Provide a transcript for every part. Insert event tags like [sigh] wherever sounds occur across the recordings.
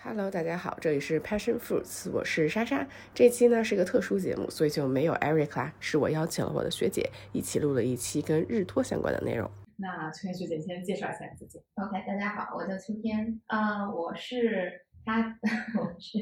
Hello，大家好，这里是 Passion Fruits，我是莎莎。这期呢是个特殊节目，所以就没有 Eric 啦，是我邀请了我的学姐一起录了一期跟日托相关的内容。那秋天学姐先介绍一下自己。OK，大家好，我叫秋天，呃，我是他，[laughs] 我是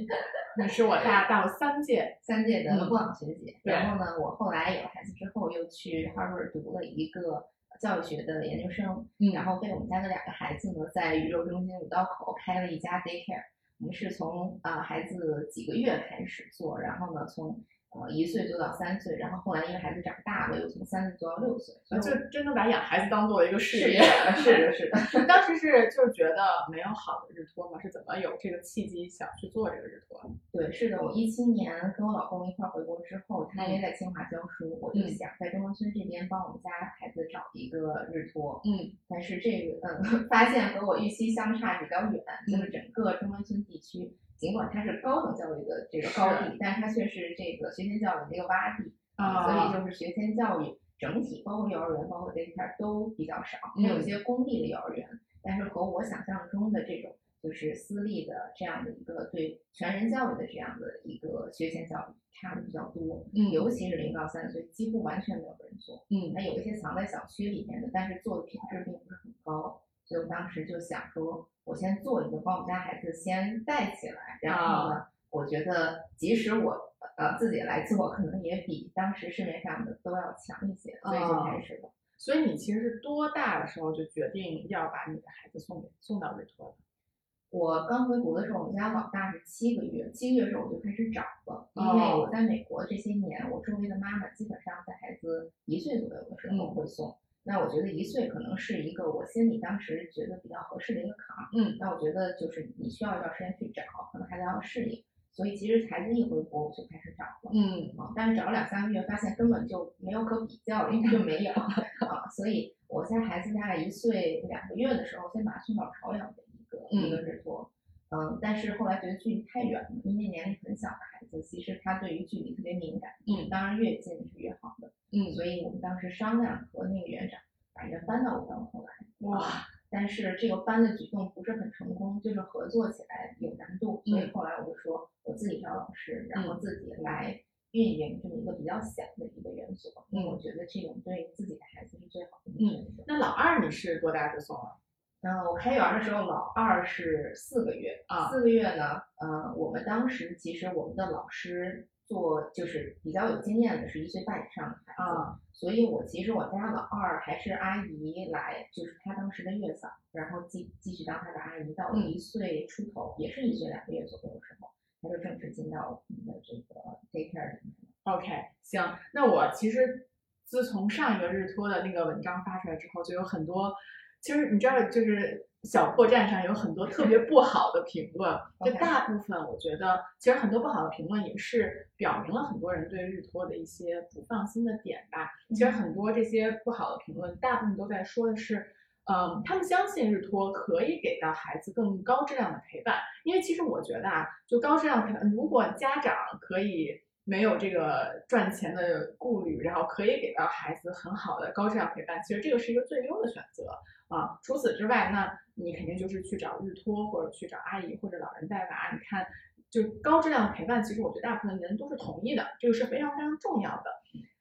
你是我大大我三届，[laughs] 三届的嗯布朗学姐。对然后呢，我后来有了孩子之后，又去 Harvard 读了一个教育学的研究生，嗯然后被我们家的两个孩子呢，在宇宙中心五道口开了一家 daycare。我们是从啊、孩子几个月开始做，然后呢，从呃一岁做到三岁，然后后来因为孩子长大了，又从三岁做到六岁，所以就真的把养孩子当做一个事业。[laughs] 是的，是的。[laughs] [laughs] 当时是就是觉得没有好的日托嘛，是怎么有这个契机想去做这个日托？对，是的，我一七年跟我老公一块儿回国之后，他因为在清华教书，我就嗯想在中关村这边帮我们家孩子找一个日托。嗯但是这个嗯，发现和我预期相差比较远，嗯就是整个中关村地区，尽管它是高等教育的这个高地，但是它却是这个学前教育的一个洼地，啊所以就是学前教育整体，包括幼儿园，包括 daycare 都比较少，嗯也有一些公立的幼儿园，但是和我想象中的这种就是私立的这样的一个对全人教育的这样的一个学前教育差的比较多，嗯。尤其是零到三岁，几乎完全没有人做。嗯。那有一些藏在小区里面的，但是做的品质并不是很高，所以我当时就想说，我先做一个，把我们家孩子先带起来，然后呢，我觉得即使我呃自己来做，可能也比当时市面上的都要强一些，所以就开始了。所以你其实是多大的时候就决定要把你的孩子送给送到日托的？我刚回国的时候，我们家老大是七个月，七个月的时候我就开始找了，因为哦我在美国这些年，我周围的妈妈基本上在孩子一岁左右的时候嗯会送。那我觉得一岁可能是一个我心里当时觉得比较合适的一个坎儿。嗯那我觉得就是你需要一段时间去找，可能孩子要适应。所以其实孩子一回国我就开始找了。嗯啊，但是找了两三个月，发现根本就没有可比较了，因为就没有 [laughs] 啊，所以我在孩子大概一岁两个月的时候，先把他送到朝阳的一个、一个日托，嗯，但是后来觉得距离太远了，因为年龄很小的孩子，其实他对于距离特别敏感，嗯。当然越近是越好的，嗯，所以我们当时商量和那个园长把人搬到五道口来，哇，但是这个搬的举动不是很成功，就是合作起来有难度，所以嗯。后来我就说我自己找老师，然后自己来运营这么一个比较小的一个园所，因为我觉得这种对自己的孩子是最好的一个选择。那老二你是多大就送了？嗯，我开园的时候，老二是四个月啊。四个月呢，呃，我们当时其实我们的老师做就是比较有经验的，是一岁半以上的孩子，啊。所以我其实我家老二还是阿姨来，就是她当时的月嫂，然后继继续当她的阿姨，到嗯一岁出头，也是一岁两个月左右的时候，她就正式进到我们的这个 daycare 里面了。OK，行，那我其实自从上一个日托的那个文章发出来之后，就有很多，其实你知道，就是小破站上有很多特别不好的评论，就大部分我觉得，其实很多不好的评论也是表明了很多人对日托的一些不放心的点吧。其实很多这些不好的评论，大部分都在说的是。嗯，他们相信日托可以给到孩子更高质量的陪伴，因为其实我觉得啊，就高质量的陪伴，如果家长可以没有这个赚钱的顾虑，然后可以给到孩子很好的高质量陪伴，其实这个是一个最优的选择啊。除此之外，那你肯定就是去找日托或者去找阿姨或者老人带娃。你看，就高质量的陪伴，其实我觉得大部分人都是同意的，这个是非常非常重要的。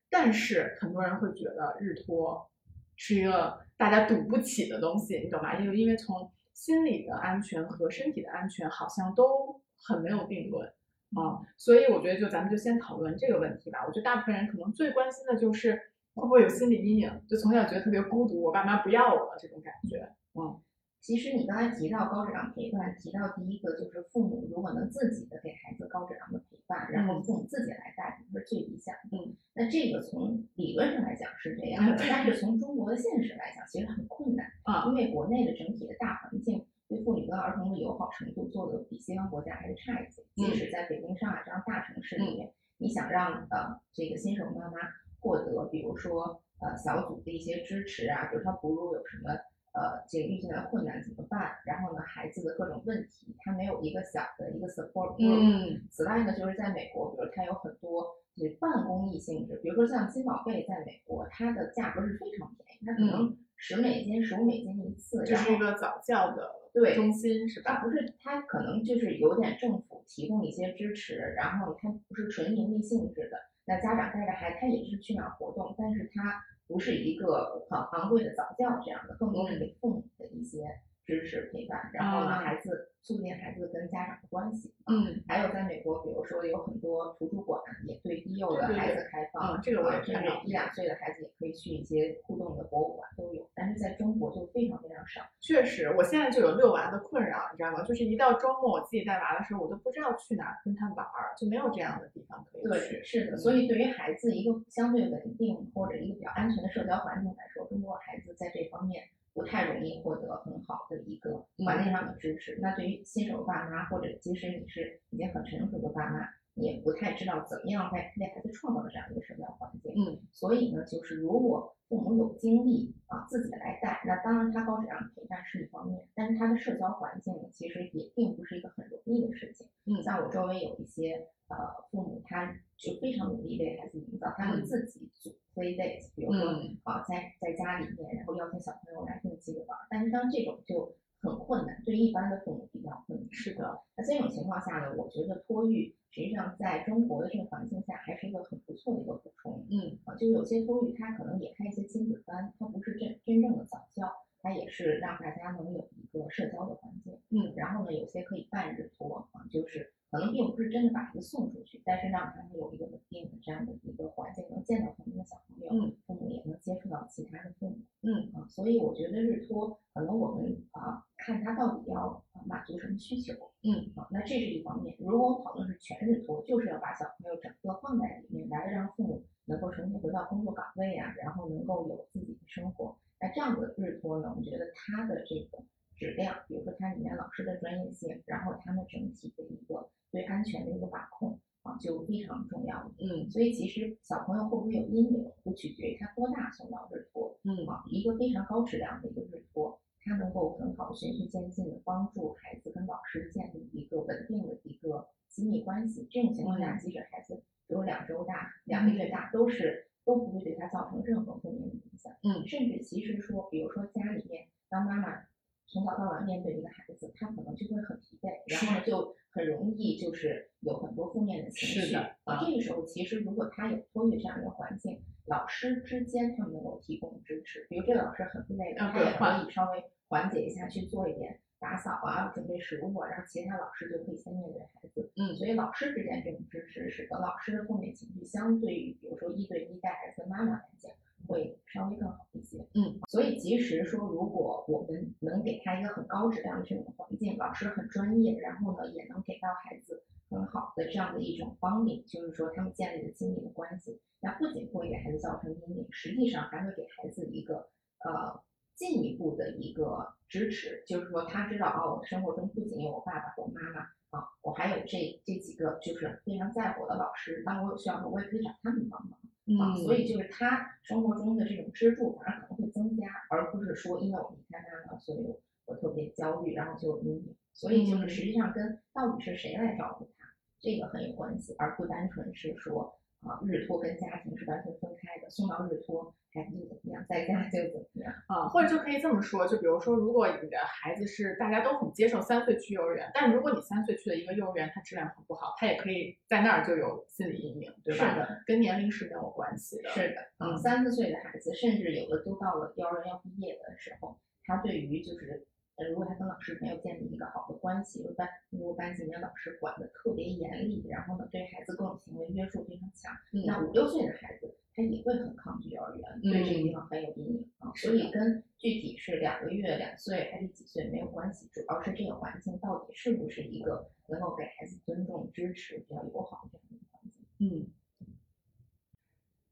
但是很多人会觉得日托是一个大家赌不起的东西，你懂吗？因为因为从心理的安全和身体的安全好像都很没有定论。啊、所以我觉得就咱们就先讨论这个问题吧。我觉得大部分人可能最关心的就是会不会有心理阴影，就从小觉得特别孤独，我爸妈不要我了这种感觉。嗯其实你刚才提到高质量陪伴，提到第一个就是父母如果能自己的给孩子高质量的陪伴，然后嗯父母自己来带，这是最理想的。嗯，那这个从理论上来讲是这样的，[laughs] 但是从中国的现实来讲，其实很困难，啊因为国内的整体的大环境对妇女跟儿童的友好程度做的比西方国家还是差一些。即嗯使在北京、上海这样大城市里面，你想让呃这个新手妈妈获得，比如说呃小组的一些支持啊，比如他哺乳有什么呃这个遇见的困难怎么办？然后呢，孩子的各种问题，他没有一个小的一个 support group。嗯此外呢，就是在美国，比如他有很多就是半公益性质，比如说像金宝贝，在美国它的价格是非常便宜，它可能十美金、十五美金一次，这是一个早教的对中心是吧？它不是，它可能就是有点政府提供一些支持，然后它不是纯盈利性质的。那家长带着孩子，他也是去哪儿活动，但是他不是一个很昂贵的早教这样的，更多是给父母的一些支持陪伴，然后呢，啊孩子促进孩子跟家长的关系。嗯还有在美国，比如说有很多图书馆也对低幼的对对孩子开放，嗯这个我也看到一两岁的孩子也可以去一些互动的博物馆都有，但是在中国就非常非常少。确实，我现在就有遛娃的困扰，你知道吗？就是一到周末我自己带娃的时候，我都不知道去哪儿跟他玩儿，就没有这样的地方可以对，去。是的，所以对于孩子一个相对稳定或者一个比较安全的社交环境来说，中国孩子在这方面不太容易获得很好的一个环境上的支持。那对于新手爸妈，或者即使你是已经很成熟的爸妈，你也不太知道怎么样为为孩子创造这样一个社交环境。嗯所以呢，就是如果父母有精力啊，自己来带，那当然他高质量的陪伴是一方面，但是他的社交环境呢，其实也并不是一个很容易的事情。嗯像我周围有一些呃父母，他就非常努力为孩子营造，他们嗯自己组 play dates，比如说嗯啊在在家里面，然后邀请小朋友来定期的玩儿，但是当这种就很困难，对一般的父母比较困难。是的，那这种情况下呢，我觉得托育实际上在中国的这个环境下还是一个很不错的一个补充。嗯啊，就有些托育它可能也开一些亲子班，它不是真真正的早教，它也是让大家能有一个社交的环境。嗯然后呢，有些可以半日托啊，就是可能并不是真的把孩子送出去，但是让他们有一个稳定的这样的一个环境，能见到他们的小朋友，嗯父母也能接触到其他的父母。嗯啊，所以我觉得日托可能我们啊看他到底要啊满足什么需求，嗯好，那这是一方面。如果我们讨论是全日托，就是要把小朋友整个放在里面来，让父母能够重新回到工作岗位啊，然后能够有自己的生活。那这样的日托呢，我们觉得它的这个质量，比如说它里面老师的专业性，然后他们整体的一个对安全的一个把控啊，就非常重要了。嗯所以其实小朋友会不会有阴影，不取决于他多大送到日托，嗯啊，一个非常高质量的一个日托，它能够很好的循序渐进的帮助孩子跟老师建立一个稳定的一个亲密关系。这种情况下，嗯即使孩子只有两周大、两个月大，都是都不会对他造成任何负面的影响。嗯甚至其实说，比如说家里面当妈妈从早到晚面对一个孩子，他可能就会很疲惫，然后就很容易就是有很多负面的情绪。是的啊，这个时候其实如果他有托育这样一个环境，老师之间他们能够提供支持，比如这个老师很累他也可以稍微缓解一下，去做一点打扫啊，准备食物啊，然后其他老师就可以先面对孩子。嗯所以老师之间这种支持，使得老师的负面情绪相对于比如说一对一带孩子的妈妈来讲，会稍微更好一些。嗯，所以即使说如果我们能给他一个很高质量的这种环境，老师很专业，然后呢也能给到孩子很好的这样的一种帮领，就是说他们建立了亲密的关系，那不仅不会给孩子造成阴影，实际上还会给孩子一个呃进一步的一个支持，就是说他知道啊，我生活中不仅有我爸爸我妈妈啊，我还有这这几个就是非常在乎我的老师，当我有需要的时候，我也可以找他们帮忙。啊，嗯，所以就是他生活中的这种支柱反而可能会增加，而不是说因为我离开他了，所以我我特别焦虑，然后就有阴影。所以就是嗯实际上跟到底是谁来照顾他，这个很有关系，而不单纯是说啊日托跟家庭是完全分开的，送到日托孩子就怎么样，在家就怎么样。啊，或者就可以这么说，就比如说，如果你的孩子是大家都很接受三岁去幼儿园，但如果你三岁去的一个幼儿园，它质量很不好，他也可以在那儿就有心理阴影，对吧？是的，跟年龄是没有关系的。是的，嗯嗯，三四岁的孩子，甚至有的都到了幼儿园要毕业的时候，他对于就是，呃，如果他跟老师没有建立一个好的关系，如果班如果班级里面老师管的特别严厉，然后呢对孩子各种行为约束非常强，嗯那五六岁的孩子他也会很抗拒幼儿园，对这个地方很有阴影所以跟具体是两个月、两岁还是几岁没有关系，主要是这个环境到底是不是一个能够给孩子尊重、支持、比较友好的这样的环境。嗯，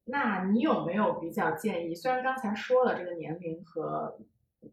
那你有没有比较建议？虽然刚才说了这个年龄和，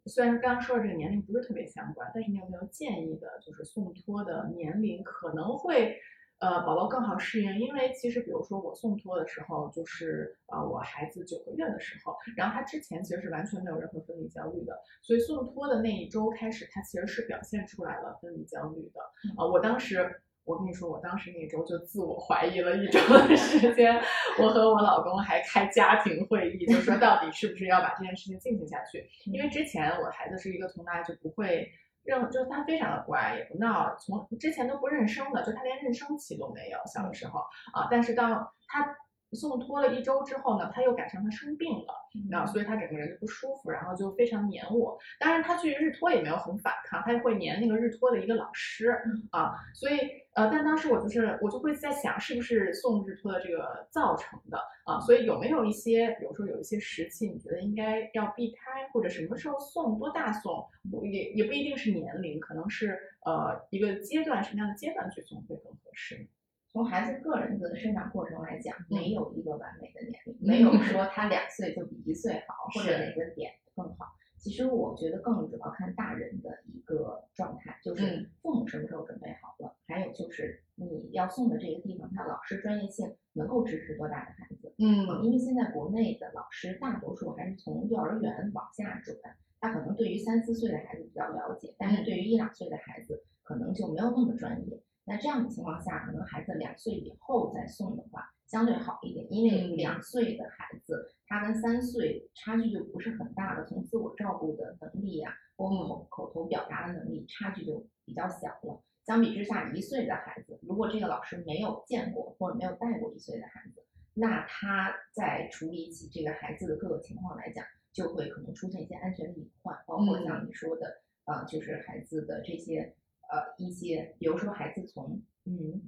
虽然刚刚说的这个年龄不是特别相关，但是你有没有建议的，就是送托的年龄可能会，呃，宝宝更好适应？因为其实比如说我送托的时候，就是呃我孩子九个月的时候，然后他之前其实是完全没有任何分离焦虑的，所以送托的那一周开始，他其实是表现出来了分离焦虑的。啊、我当时。我跟你说，我当时那周就自我怀疑了一周的时间，我和我老公还开家庭会议，就说到底是不是要把这件事情进行下去。[laughs] 因为之前我孩子是一个从来就不会认就是他非常的乖，也不闹，从之前都不认生的，就他连认生期都没有，小的时候啊，但是当他送托了一周之后呢，他又赶上他生病了，然后所以他整个人就不舒服，然后就非常黏我。当然他去日托也没有很反抗，他会黏那个日托的一个老师啊，所以呃，但当时我就是我就会在想，是不是送日托的这个造成的啊？所以有没有一些，比如说有一些时期，你觉得应该要避开，或者什么时候送，多大送，不也也不一定是年龄，可能是呃一个阶段，什么样的阶段去送会更合适？从孩子个人的生长过程来讲，没有一个完美的年龄，没有说他两岁就比一岁好，或者哪个点更好。其实我觉得更主要看大人的一个状态，就是父母什么时候准备好了，还有就是你要送的这个地方，他老师专业性能够支持多大的孩子。嗯，因为现在国内的老师大多数还是从幼儿园往下转，他可能对于三四岁的孩子比较了解，但是对于一两岁的孩子可能就没有那么专业。那这样的情况下，可能孩子两岁以后再送的话，相对好一点，因为两岁的孩子他跟三岁差距就不是很大了，从自我照顾的能力呀，包括口口头表达的能力，差距就比较小了。相比之下，一岁的孩子，如果这个老师没有见过或者没有带过一岁的孩子，那他在处理起这个孩子的各个情况来讲，就会可能出现一些安全隐患，包括像你说的，呃，就是孩子的这些。呃，一些，比如说孩子从嗯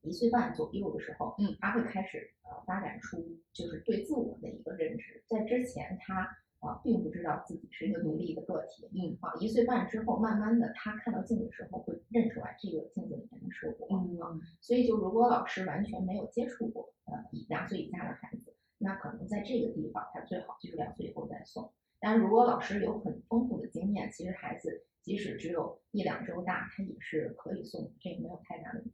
一岁半左右的时候，嗯，他会开始呃发展出就是对自我的一个认知，在之前他啊并不知道自己是一个独立的个体，嗯，啊一岁半之后，慢慢的他看到镜子的时候会认出来这个镜子里面的是我，嗯，所以就如果老师完全没有接触过呃两岁以下的孩子，那可能在这个地方他最好就是两岁以后再送，但如果老师有很丰富的经验，其实孩子。即使只有一两周大，他也是可以送，这个没有太大问题。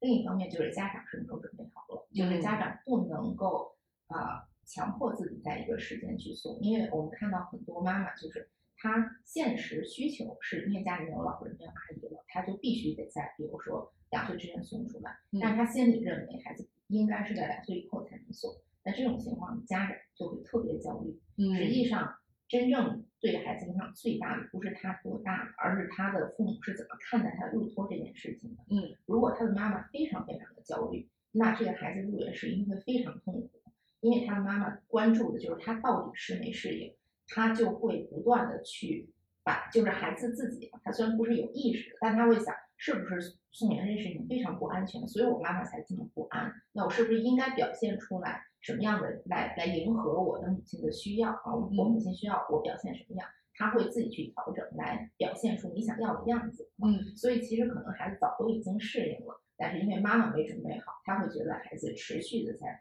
另一方面就是家长什么时候准备好了，就是家长不能够啊强迫自己在一个时间去送，因为我们看到很多妈妈就是她现实需求是因为家里面有老人没有阿姨了，她就必须得在比如说两岁之前送出来，但是她心里认为孩子应该是在两岁以后才能送，那这种情况家长就会特别焦虑。实际上。真正对孩子影响最大的不是他多大，而是他的父母是怎么看待他入托这件事情的。嗯，如果他的妈妈非常非常的焦虑，那这个孩子入园是一定会非常痛苦，因为他的妈妈关注的就是他到底适没适应，他就会不断的去把，就是孩子自己，他虽然不是有意识的，但他会想，是不是送园这事情非常不安全，所以我妈妈才这么不安，那我是不是应该表现出来？什么样的来来迎合我的母亲的需要啊？我母亲需要我表现什么样，他会自己去调整，来表现出你想要的样子。嗯，所以其实可能孩子早都已经适应了，但是因为妈妈没准备好，他会觉得孩子持续的在。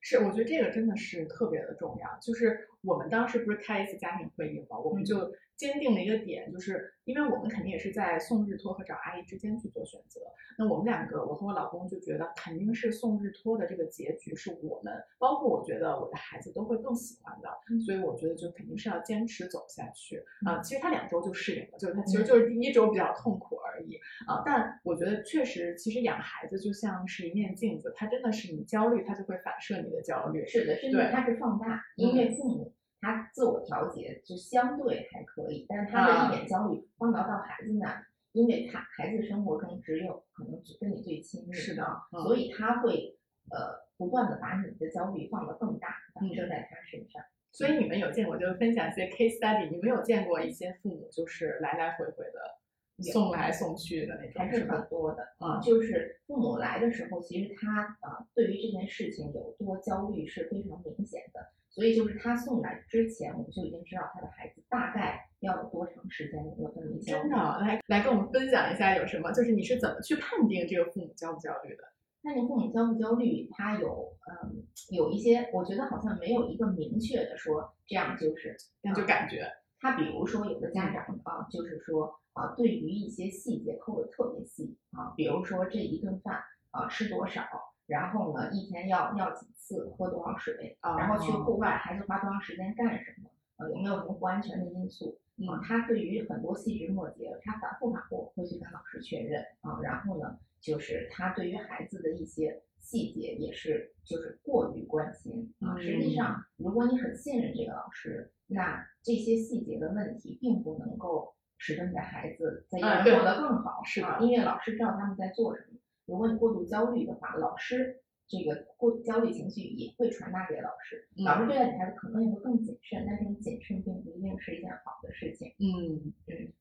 是，我觉得这个真的是特别的重要。就是我们当时不是开一次家庭会议吗？我们就。坚定了一个点，就是因为我们肯定也是在送日托和找阿姨之间去做选择。那我们两个，我和我老公就觉得肯定是送日托的这个结局是我们，包括我觉得我的孩子都会更喜欢的。所以我觉得就肯定是要坚持走下去啊。其实他两周就适应了，就是他其实就是第一周比较痛苦而已啊。但我觉得确实，其实养孩子就像是一面镜子，它真的是你焦虑，它就会反射你的焦虑。是的，甚至它是放大，因为父母。他自我调节就相对还可以，但是他的一点焦虑放到到孩子那，因为他孩子生活中只有可能只跟你最亲密，是的，所以他会呃不断的把你的焦虑放得更大，反射在他身上。所以你们有见过，就是分享一些 case study，你们有见过一些父母就是来来回回的送来送去的那种，还是很多的啊。就是父母来的时候，其实他啊对于这件事情有多焦虑是非常明显的。所以就是他送来之前，我们就已经知道他的孩子大概要有多长时间能够分离焦虑。真的，来来跟我们分享一下有什么？就是你是怎么去判定这个父母焦不焦虑的？判定父母焦不焦虑，他有嗯有一些，我觉得好像没有一个明确的说这样就是，那就感觉他比如说有的家长啊，就是说啊，对于一些细节抠的特别细啊，比如说这一顿饭啊吃多少。然后呢，一天要尿几次，喝多少水，然后去户外，孩子花多长时间干什么？呃，有没有什么不安全的因素？啊，他对于很多细枝末节，他反复反复会去跟老师确认啊。然后呢，就是他对于孩子的一些细节也是就是过于关心啊。实际上，如果你很信任这个老师，那这些细节的问题并不能够。使得你的孩子在幼儿园过得更好。是的啊，因为老师知道他们在做什么。如果你过度焦虑的话，老师这个过焦虑情绪也会传达给老师，嗯老师对待你孩子可能也会更谨慎，但是你谨慎并不一定是一件好的事情。嗯嗯。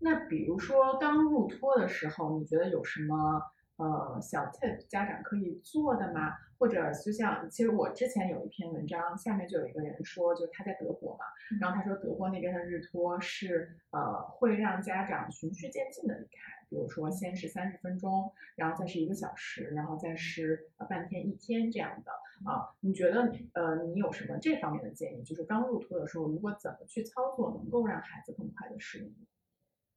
那比如说刚入托的时候，你觉得有什么呃小 tip 家长可以做的吗？或者就像其实我之前有一篇文章，下面就有一个人说，就是他在德国嘛，然后他说德国那边的日托是呃会让家长循序渐进的离开，比如说先是三十分钟，然后再是一个小时，然后再是呃半天一天这样的啊。你觉得呃你有什么这方面的建议？就是刚入托的时候，如果怎么去操作能够让孩子更快的适应？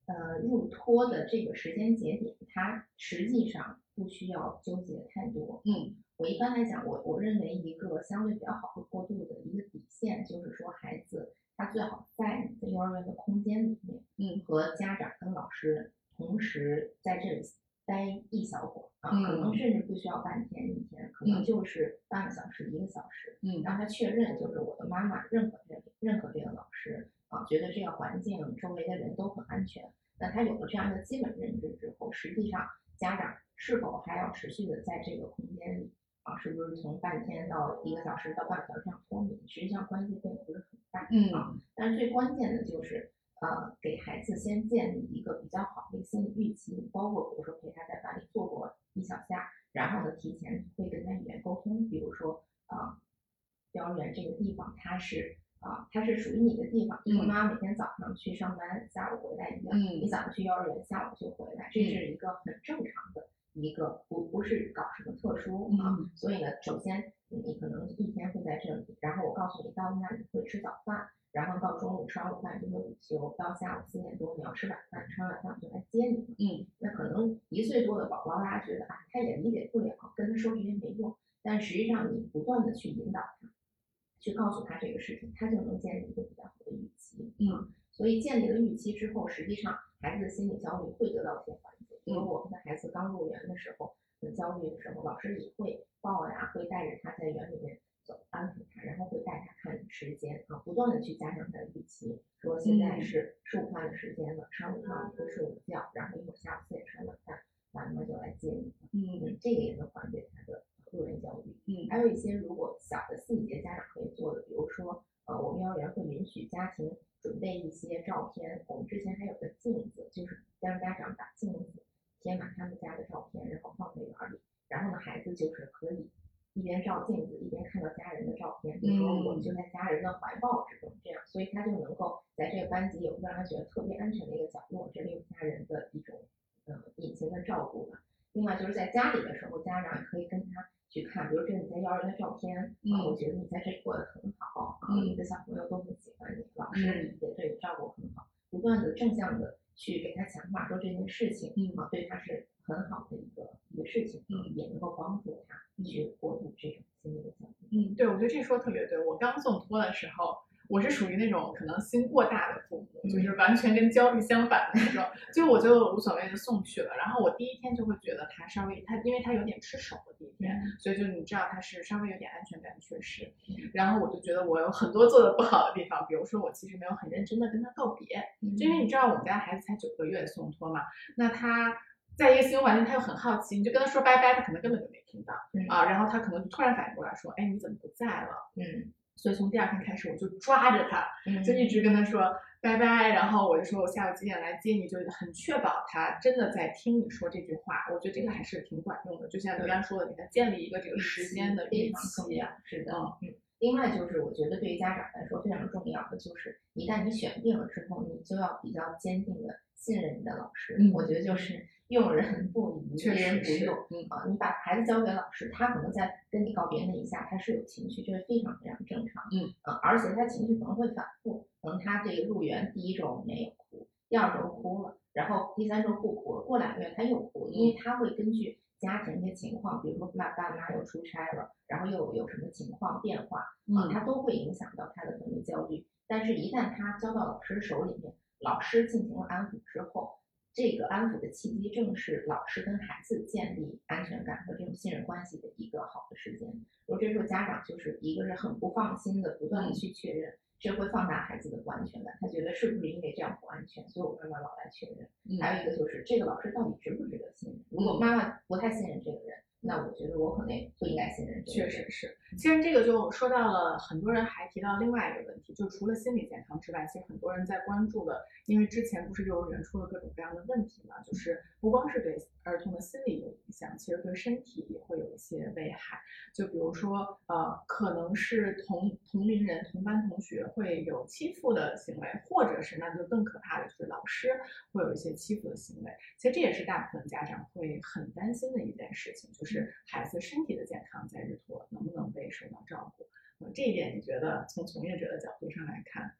呃，入托的这个时间节点，它实际上不需要纠结太多。嗯我一般来讲，我我认为一个相对比较好的过渡的一个底线，就是说孩子他最好在你的幼儿园的空间里面，嗯和家长跟老师同时在这里待一小会儿啊，嗯可能甚至不需要半天一天，可能就是半个小时一个小时，嗯。让他确认就是我的妈妈认可这个认可这个老师啊，觉得这个环境周围的人都很安全。那他有了这样的基本认知之后，实际上家长是否还要持续的在这个空间里啊，是不是从半天到一个小时到半个小时这样脱敏，实际上关系并不是很大。嗯。但是最关键的就是，呃，给孩子先建立一个比较好的心理预期，包括比如说陪他在班里坐过一小下，然后呢，提前会跟他语言沟通，比如说，啊、幼儿园这个地方它是啊、它是属于你的地方，就和嗯妈妈每天早上去上班，下午回来一样，嗯你早上去幼儿园，下午就回来，这是一个很正常的一个，不不是搞什么特殊啊。嗯所以呢，首先你可能一天会在这里，然后我告诉你到那里会吃早饭，然后到中午吃完午饭就会午休，到下午四点多你要吃晚饭，吃完晚饭我就来接你。嗯那可能一岁多的宝宝，大家觉得啊，他也理解不了，跟他说这些没用，但实际上你不断的去引导他，去告诉他这个事情，他就能建立一个比较好的预期。嗯所以建立了预期之后，实际上孩子的心理焦虑会得到一些缓解。因为我们的孩子刚入园的时候，很焦虑的时候，老师也会抱呀，会带着他在园里面走，安抚他，然后会带他看时间啊，不断的去加上他的预期，说现在嗯是吃午饭的时间了，吃完午饭我们会睡午觉，然后一会儿下午四点吃完晚饭，妈妈就来接你。嗯嗯，这个也能缓解他的入园焦虑。嗯还有一些如果小的细节家长可以做的，比如说，呃，我们幼儿园会允许家庭准备一些照片，我们之前还有个镜子，就是让家长把镜子贴满他们家的照片，然后放在园儿里，然后呢，孩子就是可以一边照镜子一边看到家人的照片，比如说我们就在家人的怀抱之中，这样，所以他就能够在这个班级有一个让他觉得特别安全的一个角落，这里有家人的一种呃隐形的照顾吧。另外就是在家里的时候，家长也可以跟他去看，比如这是你在幼儿园的照片，啊，嗯。我觉得你在这里过得很好，啊，嗯你的小朋友都很喜欢你，老师嗯。也对你照顾很好，不断的正向的去给他强化说这件事情，嗯。啊，对他是很好的一个一个事情，也能够帮助他去过渡这种心理的焦虑。嗯，对，我觉得这说得特别对。我刚送托的时候，我是属于那种可能心过大的父母，就是完全跟焦虑相反的那种，就我就无所谓的送去了。然后我第一天就会觉得他稍微他，因为他有点吃手的第一天，所以就你知道他是稍微有点安全感缺失。然后我就觉得我有很多做的不好的地方，比如说我其实没有很认真的跟他告别，就因为你知道我们家孩子才九个月送托嘛，那他。在一个新环境，他又很好奇，你就跟他说拜拜，他可能根本就没听到、嗯啊，然后他可能就突然反应过来说，哎，你怎么不在了？嗯所以从第二天开始，我就抓着他，嗯，就一直跟他说拜拜，然后我就说我下午几点来接你，就很确保他真的在听你说这句话。我觉得这个还是挺管用的，就像你刚才说的，给他建立一个这个时间的预期要。，是的，嗯嗯。另外就是，我觉得对于家长来说非常重要的就是，一旦你选定了之后，你就要比较坚定的信任你的老师。嗯我觉得就是用人不疑，确疑人不用。嗯啊，你把孩子交给老师，他可能在跟你告别那一下，他是有情绪，这是非常非常正常。嗯，呃，而且他情绪可能会反复，可能他这个入园第一周没有哭，第二周哭了，然后第三周不哭了，过两个月他又哭，因为他会根据家庭的情况，比如说爸爸妈又出差了，然后又有什么情况变化啊，嗯他都会影响到他的分离焦虑。但是，一旦他交到老师手里面，老师进行了安抚之后，这个安抚的契机正是老师跟孩子建立安全感和这种信任关系的一个好的时间。如果这时候家长就是一个是很不放心的，不断的去确认，这会放大孩子的不安全感，他觉得是不是因为这样不安全，所以我妈妈老来确认。还有一个就是这个老师到底值不值得信任？如果妈妈不太信任这个人。那我觉得我可能也不应该信任。确实是，其实这个就说到了，很多人还提到另外一个问题，就除了心理健康之外，其实很多人在关注的，因为之前不是幼儿园出了各种各样的问题嘛，就是不光是对儿童的心理有影响，其实对身体也会有一些危害。就比如说，呃，可能是同同龄人、同班同学会有欺负的行为，或者是那就更可怕的就是老师会有一些欺负的行为。其实这也是大部分家长会很担心的一件事情，就是。是孩子身体的健康在日托能不能被受到照顾？呃，这一点你觉得从从业者的角度上来看，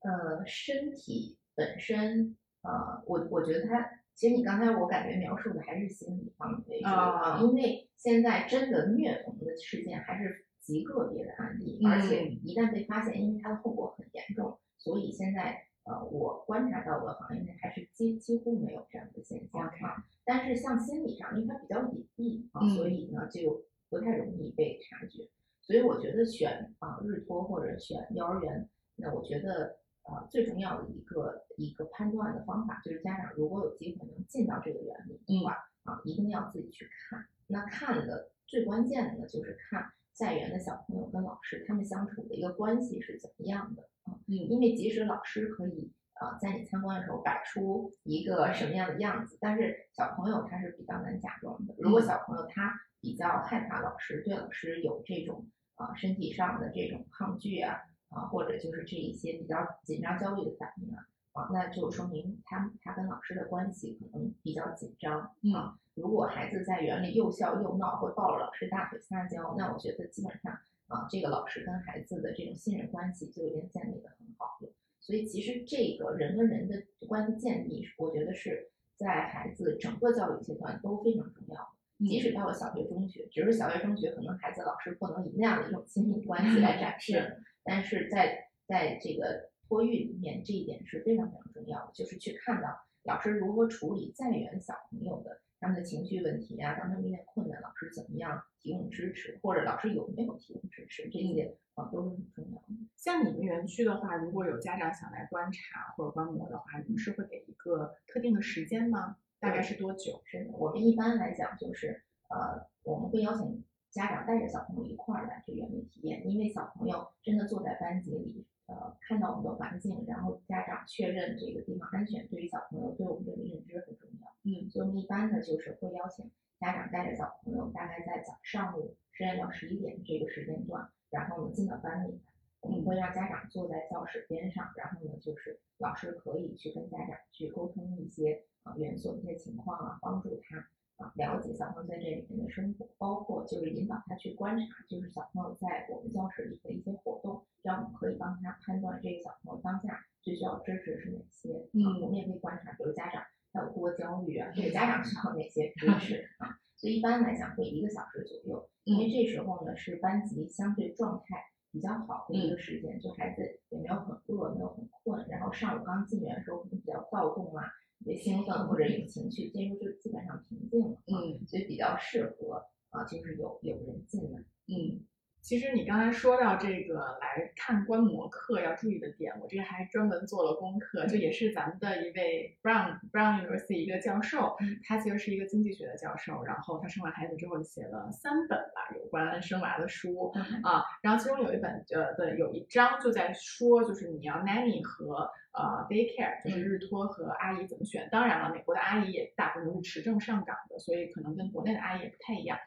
呃，身体本身，呃，我我觉得他其实你刚才我感觉描述的还是心理方面为主啊，因为现在真的虐童的事件还是极个别的案例，而且一旦被发现，因为它的后果很严重，所以现在。呃，我观察到的行业内还是几几乎没有这样的现象啊。但是像心理上，因为它比较隐蔽啊，所以呢就不太容易被察觉。所以我觉得选啊日托或者选幼儿园，那我觉得呃最重要的一个一个判断的方法就是家长如果有机会能进到这个园里的话啊，一定要自己去看。那看的最关键的呢，就是看在园的小朋友跟老师他们相处的一个关系是怎么样的。嗯，因为即使老师可以啊，在你参观的时候摆出一个什么样的样子，但是小朋友他是比较难假装的。如果小朋友他比较害怕老师，对老师有这种啊身体上的这种抗拒啊啊，或者就是这一些比较紧张焦虑的反应啊啊，那就说明他他跟老师的关系可能比较紧张啊。如果孩子在园里又笑又闹，会抱着老师大腿撒娇，那我觉得基本上。啊，这个老师跟孩子的这种信任关系就已经建立的很好了。所以其实这个人跟人的关系建立，我觉得是在孩子整个教育阶段都非常重要的。即使到了小学、中学，只是小学、中学可能孩子老师不能以那样的一种亲密关系来展 [laughs] 示，但是在在这个托育里面，这一点是非常非常重要的，就是去看到老师如何处理在园小朋友的。他们的情绪问题啊，当他们遇见困难，老师怎么样提供支持，或者老师有没有提供支持，这一点啊都是很重要的。像你们园区的话，如果有家长想来观察或者观摩的话，你们是会给一个特定的时间吗？大概是多久？是的，我们一般来讲就是呃，我们会邀请家长带着小朋友一块儿来去园里体验，因为小朋友真的坐在班级里。呃，看到我们的环境，然后家长确认这个地方安全，对于小朋友对我们这个认知很重要。嗯，所以我们一般呢就是会邀请家长带着小朋友，大概在早上午十点到十一点这个时间段，然后呢进到班里，我们会让家长坐在教室边上，然后呢就是老师可以去跟家长去沟通一些啊元素一些情况啊，帮助他。啊，了解小朋友在这里面的生活，包括就是引导他去观察，就是小朋友在我们教室里的一些活动，这样我们可以帮他判断这个小朋友当下最需要支持是哪些。嗯，我们也可以观察，比如家长他有多焦虑啊，这个家长需要哪些支持 [laughs] 啊？所以一般来讲会一个小时左右，因为这时候呢是班级相对状态比较好的一个时间，就孩子也没有很饿，没有很困，然后上午刚进园的时候可能比较躁动啊。别兴奋或者有情绪，这时候就基本上平静了，嗯，所以比较适合啊，就是有有人进来，嗯。其实你刚才说到这个来看观摩课要注意的点，我这个还专门做了功课，就也是咱们的一位 Brown Brown University 一个教授，他其实是一个经济学的教授，然后他生完孩子之后写了三本吧有关生娃的书啊，然后其中有一本呃的有一章就在说，就是你要 nanny 和呃 daycare，就是日托和阿姨怎么选。当然了，美国的阿姨也大部分都是持证上岗的，所以可能跟国内的阿姨也不太一样。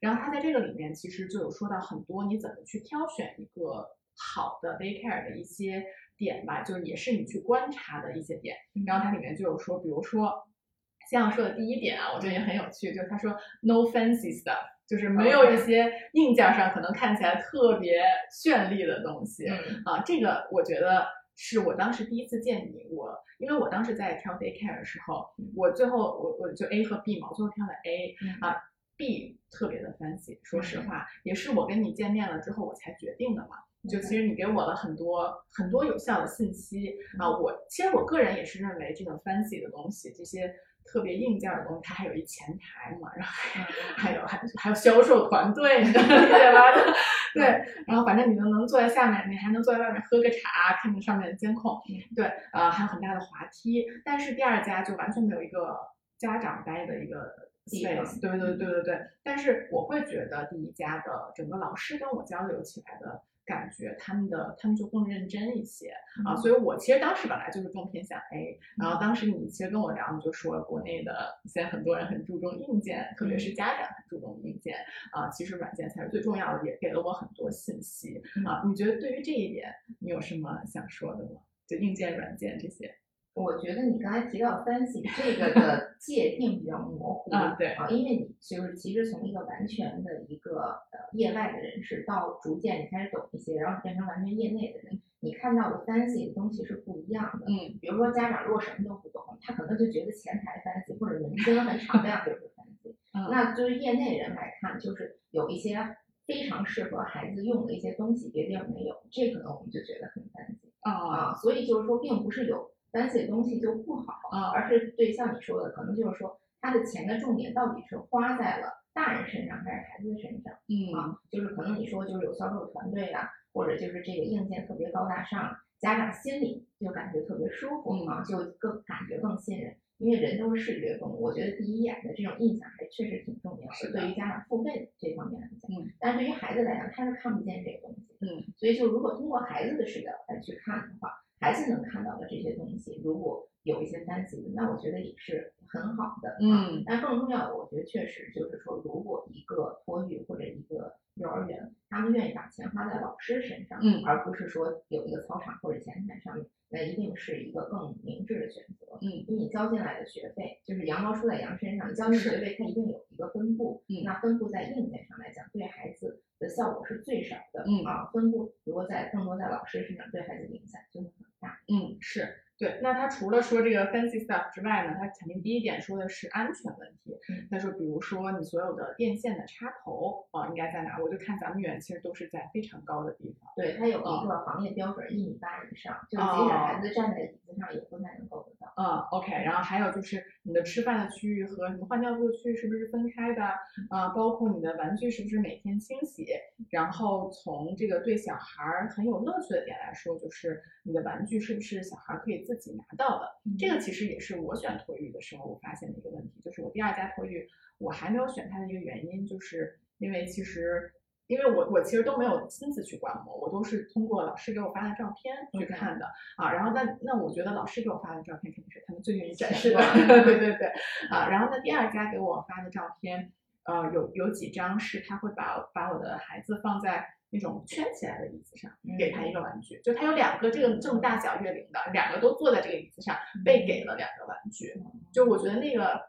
然后他在这个里面其实就有说到很多你怎么去挑选一个好的 daycare 的一些点吧，就是也是你去观察的一些点。然后它里面就有说，比如说先要说的第一点啊，我觉得也很有趣，就是他说 no fancy stuff，就是没有一些硬件上可能看起来特别绚丽的东西啊。这个我觉得是我当时第一次见你，我因为我当时在挑 daycare 的时候，我最后我我就 A 和 B 嘛，我最后挑了 A 啊。B 特别的 fancy，说实话，也是我跟你见面了之后我才决定的嘛。就其实你给我了很多很多有效的信息啊，我其实我个人也是认为这种 fancy 的东西，这些特别硬件的东西，它还有一前台嘛，然后还有还还有销售团队，你理解 [laughs] 吧？对，然后反正你能能坐在下面，你还能坐在外面喝个茶，看着上面的监控，对，呃，还有很大的滑梯。但是第二家就完全没有一个家长待的一个 space，对对对对对。但是我会觉得第一家的整个老师跟我交流起来的。感觉他们的他们就更认真一些啊，所以我其实当时本来就是更偏向 A，然后当时你其实跟我聊，你就说国内的现在很多人很注重硬件，特别是家长很注重硬件啊，其实软件才是最重要的，也给了我很多信息啊。你觉得对于这一点，你有什么想说的吗？就硬件、软件这些。我觉得你刚才提到 fancy 这个的 [laughs] 界定比较模糊啊，对啊，因为你就是其实从一个完全的一个呃业外的人士，到逐渐你开始懂一些，然后变成完全业内的人，你看到的 fancy 的东西是不一样的。嗯，比如说家长如果什么都不懂，他可能就觉得前台 fancy 或者门针很敞亮就是 fancy。那就是业内人来看，就是有一些非常适合孩子用的一些东西，别地方没有，这可能我们就觉得很 fancy 啊。所以就是说，并不是有。Fancy 东西就不好啊，而是对像你说的，可能就是说他的钱的重点到底是花在了大人身上还是孩子身上？嗯啊，就是可能你说就是有销售团队啊，或者就是这个硬件特别高大上，家长心里就感觉特别舒服啊，就更感觉更信任，因为人都是视觉动物，我觉得第一眼的这种印象还确实挺重要的，对于家长付费这方面来讲，嗯，但对于孩子来讲，他是看不见这个东西，嗯，所以就如果通过孩子的视角来去看的话。孩子能看到的这些东西，如果有一些 fancy，那我觉得也是很好的。嗯，但更重要的，我觉得确实就是说，如果一个托育或者一个幼儿园，他们愿意把钱花在老师身上，嗯，而不是说有一个操场或者前台上面，那一定是一个更明智的选择。嗯，因为你交进来的学费，就是羊毛出在羊身上，你交进学费它一定有一个分布。嗯，那分布在硬件上来讲，对孩子的效果是最少的。嗯啊，分布如果在更多在老师身上，对孩子的影响就。嗯，是。对。那他除了说这个 fancy stuff 之外呢，他肯定第一点说的是安全问题。他说，比如说你所有的电线的插头啊，应该在哪？我就看咱们远其实都是在非常高的地方。对，它有一个行业标准，一米八以上，就即使孩子站在椅子上也不太能够得到。嗯，OK。然后还有就是你的吃饭的区域和什么换尿布的区域是不是分开的？啊，包括你的玩具是不是每天清洗？然后从这个对小孩很有乐趣的点来说，就是你的玩具是不是小孩可以自己拿到的？这个其实也是我选托育的时候我发现的一个问题，就是我第二家托育我还没有选它的一个原因，就是因为其实因为我我其实都没有亲自去观摩，我都是通过老师给我发的照片去看的啊。然后那那我觉得老师给我发的照片肯定是他们最愿意展示的，[laughs] 对对对啊。然后那第二家给我发的照片。呃，有有几张是他会把把我的孩子放在那种圈起来的椅子上，给他一个玩具，就他有两个这个这么大小月龄的，两个都坐在这个椅子上，被给了两个玩具，就我觉得那个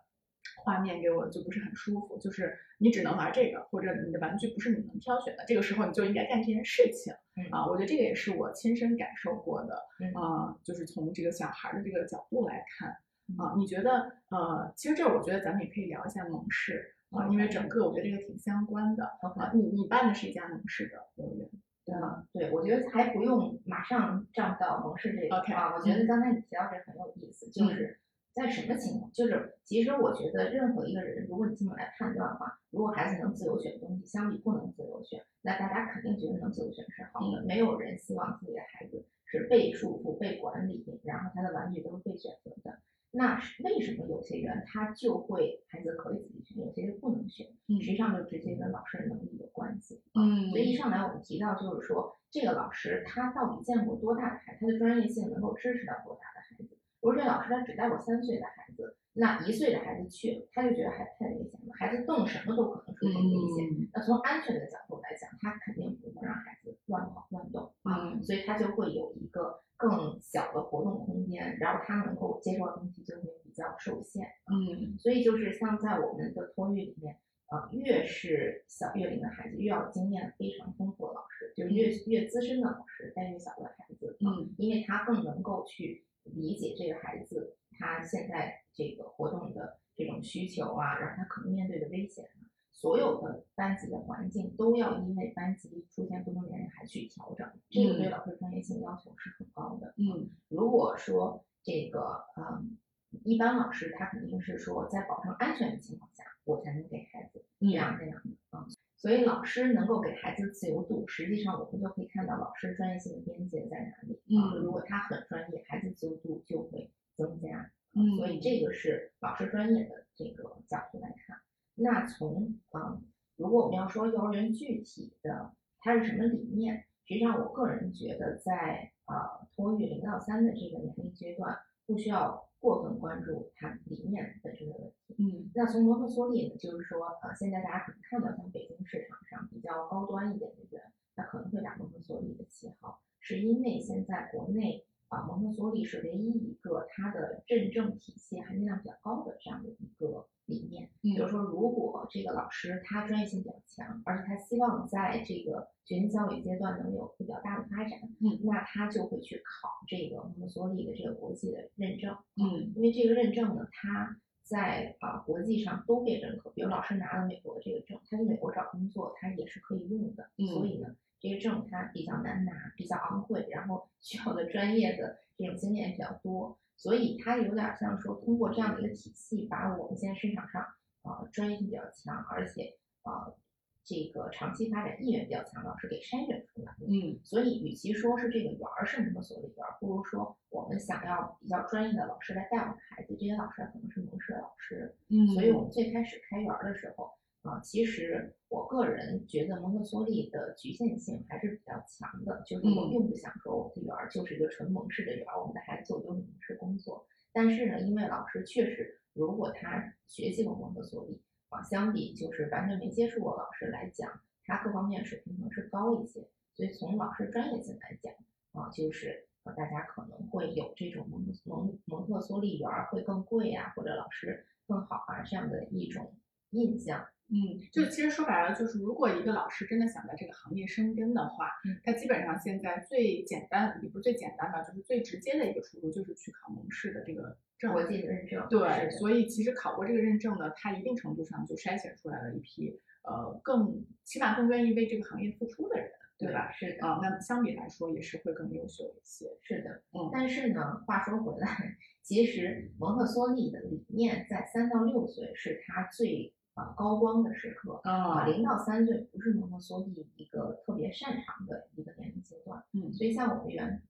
画面给我就不是很舒服，就是你只能玩这个，或者你的玩具不是你能挑选的，这个时候你就应该干这件事情啊，我觉得这个也是我亲身感受过的啊，就是从这个小孩的这个角度来看啊，你觉得呃，其实这我觉得咱们也可以聊一下蒙氏。啊，因为整个我觉得这个挺相关的啊。你你办的是一家蒙氏的幼儿园，对吗？对，我觉得还不用马上站到蒙氏这个啊。我觉得刚才你提到这很有意思，就是在什么情况？就是其实我觉得任何一个人，如果你这么来判断的话，如果孩子能自由选东西，相比不能自由选，那大家肯定觉得能自由选是好的。没有人希望自己的孩子是被束缚、被管理，然后他的玩具都是被选择的。那为什么有些人他就会孩子可以自己选，有些就不能选？实际上就直接跟老师的能力有关系。嗯，所以一上来我们提到就是说，这个老师他到底见过多大的孩子，他的专业性能够支持到多大的孩子？如果这老师他只带过三岁的孩子，那一岁的孩子去了，他就觉得孩子太危险了，孩子动什么都可能出现危险。那从安全的角度来讲，他肯定不能让孩子乱跑乱动啊，所以他就会有一个。更小的活动空间，然后他能够接受的东西就会比较受限。嗯，所以就是像在我们的托育里面，呃，越是小月龄的孩子，越要经验非常丰富的老师，就越越资深的老师带越小的孩子。嗯，因为他更能够去理解这个孩子他现在这个活动的这种需求啊，然后他可能面对的危险。所有的班级的环境都要因为班级出现不同年龄还去调整，这个对老师专业性要求是很高的。嗯，如果说这个嗯一般老师他肯定是说在保证安全的情况下，我才能给孩子这样这样的啊。所以老师能够给孩子自由度，实际上我们就可以看到老师专业性的边界在哪里啊。如果他很专业，孩子自由度就会增加。嗯，所以这个是老师专业的这个角度来看。那从嗯，如果我们要说幼儿园具体的它是什么理念，实际上我个人觉得在呃托育零到三的这个年龄阶段，不需要过分关注它理念本身的问题。嗯，那从摩特梭利呢，就是说呃现在大家可能看到像北京市场上比较高端一点的人，那可能会打摩特梭利的旗号，是因为现在国内。啊，蒙特梭利是唯一一个它的认证体系含金量比较高的这样的一个理念。嗯，就是说，如果这个老师他专业性比较强，而且他希望在这个学前教育阶段能有比较大的发展，嗯，那他就会去考这个蒙特梭利的这个国际的认证。嗯，因为这个认证呢，它在啊国际上都被认可。比如老师拿了美国的这个证，他去美国找工作，他也是可以用的。嗯，所以呢。这个证它比较难拿，比较昂贵，然后 [laughs] 需要的专业的这种经验比较多，所以它有点像说通过这样的一个体系，把我们现在市场上呃专业性比较强，而且呃这个长期发展意愿比较强的老师给筛选出来。嗯，所以与其说是这个园儿是蒙特梭利园儿，不如说我们想要比较专业的老师来带我们孩子，这些老师可能是蒙氏老师。嗯，所以我们最开始开园儿的时候。啊，其实我个人觉得蒙特梭利的局限性还是比较强的，就是我并不想说我的园儿就是一个纯蒙氏的园儿，我们的孩子做都是蒙氏工作。但是呢，因为老师确实，如果他学习过蒙特梭利，啊，相比就是完全没接触过老师来讲，他各方面水平可能是高一些。所以从老师专业性来讲，啊，就是呃大家可能会有这种蒙蒙蒙特梭利园儿会更贵啊，或者老师更好啊这样的一种印象。嗯，就其实说白了，就是如果一个老师真的想在这个行业生根的话，嗯，他基本上现在最简单，也不是最简单吧，就是最直接的一个出路，就是去考蒙氏的这个证，国际认证。对，所以其实考过这个认证呢，他一定程度上就筛选出来了一批，呃，更起码更愿意为这个行业付出的人，对吧？是的。啊，那相比来说也是会更优秀一些。是的，嗯。但是呢，话说回来，其实蒙特梭利的理念在三到六岁是他最。啊，高光的时刻啊，零到三岁不是蒙特梭利一个特别擅长的一个年龄阶段，嗯，所以像我们园，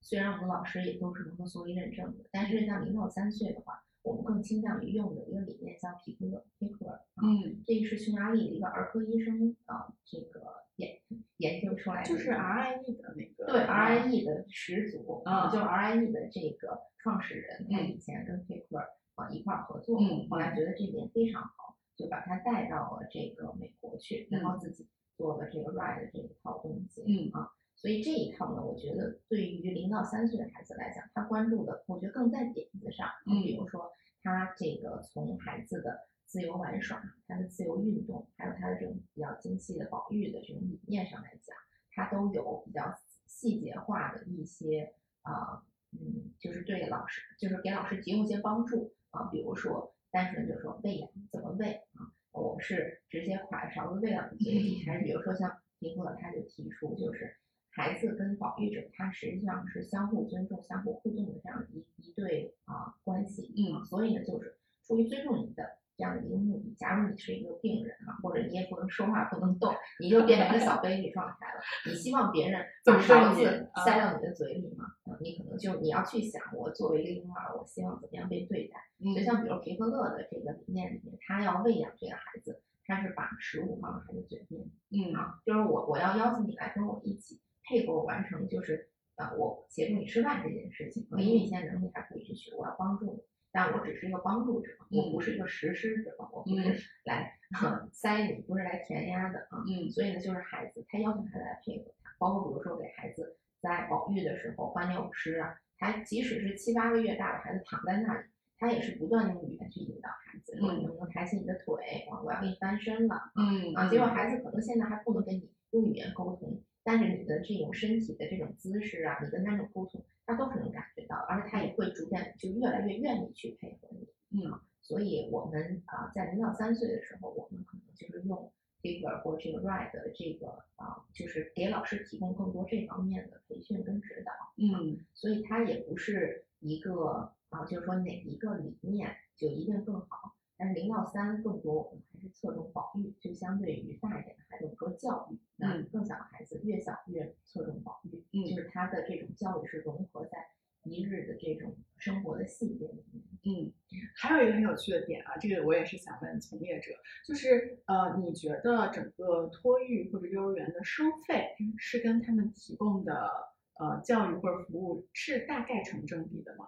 虽然我们老师也都是蒙特梭利认证的，但是像零到三岁的话，我们更倾向于用的一个理念叫皮克皮克尔，嗯，这个是匈牙利的一个儿科医生啊，这个研研究出来的，就是 RIE 的那个，对 RIE 的始祖啊，就 RIE 的这个创始人，他以前跟皮克尔啊一块合作，嗯，后来觉得这点非常好。就把他带到了这个美国去，然后自己做了这个 ride 的这一套东西，嗯。啊，所以这一套呢，我觉得对于零到三岁的孩子来讲，他关注的，我觉得更在点子上，嗯，比如说他这个从孩子的自由玩耍、他的自由运动，还有他的这种比较精细的保育的这种理念上来讲，他都有比较细节化的一些啊，嗯，就是对老师，就是给老师提供一些帮助啊，比如说。单纯就是说喂养怎么喂啊？我是直接蒯勺子喂到你嘴里，还是比如说像皮克他就提出，就是孩子跟保育者他实际上是相互尊重、相互互动的这样一一对啊关系。嗯，所以呢，就是出于尊重你的。这样的一个目的，假如你是一个病人啊，或者你也不能说话、不能动，你就变成一个小 baby 状态了。你希望别人把勺子塞到你的嘴里吗？啊，你可能就你要去想，我作为一个婴儿，我希望怎么样被对待？就像比如皮克勒的这个理念里面，他要喂养这个孩子，他是把食物放到孩子嘴边，嗯啊，就是我我要邀请你来跟我一起配合我完成，就是啊，我协助你吃饭这件事情，因为你现在能力还可以去学，我要帮助你。但我只是一个帮助者，我不是一个实施者，我不是来 [laughs] 塞你，不是来填鸭的啊。嗯，所以呢，就是孩子，他邀请他来配合他，包括比如说给孩子在保育的时候换尿不湿啊，他即使是七八个月大的孩子躺在那里，他也是不断用语言去引导孩子，说你能不能抬起你的腿，我要给你翻身了，嗯。啊，结果孩子可能现在还不能跟你用语言沟通，但是你的这种身体的这种姿势啊，你跟他们沟通。他都是能感觉到，而且他也会逐渐就越来越愿意去配合你，嗯，所以我们啊在零到三岁的时候，我们可能就是用 figure 或这个 ride 的这个啊，就是给老师提供更多这方面的培训跟指导，嗯，所以它也不是一个啊，就是说哪一个理念就一定更好。但是零到三更多，我们还是侧重保育，就相对于大一点的孩子，我们说教育，那更小的孩子越小越侧重保育，嗯就是他的这种教育是融合在一日的这种生活的细节里面。嗯，还有一个很有趣的点啊，这个我也是想问从业者，就是呃，你觉得整个托育或者幼儿园的收费是跟他们提供的呃教育或者服务是大概成正比的吗？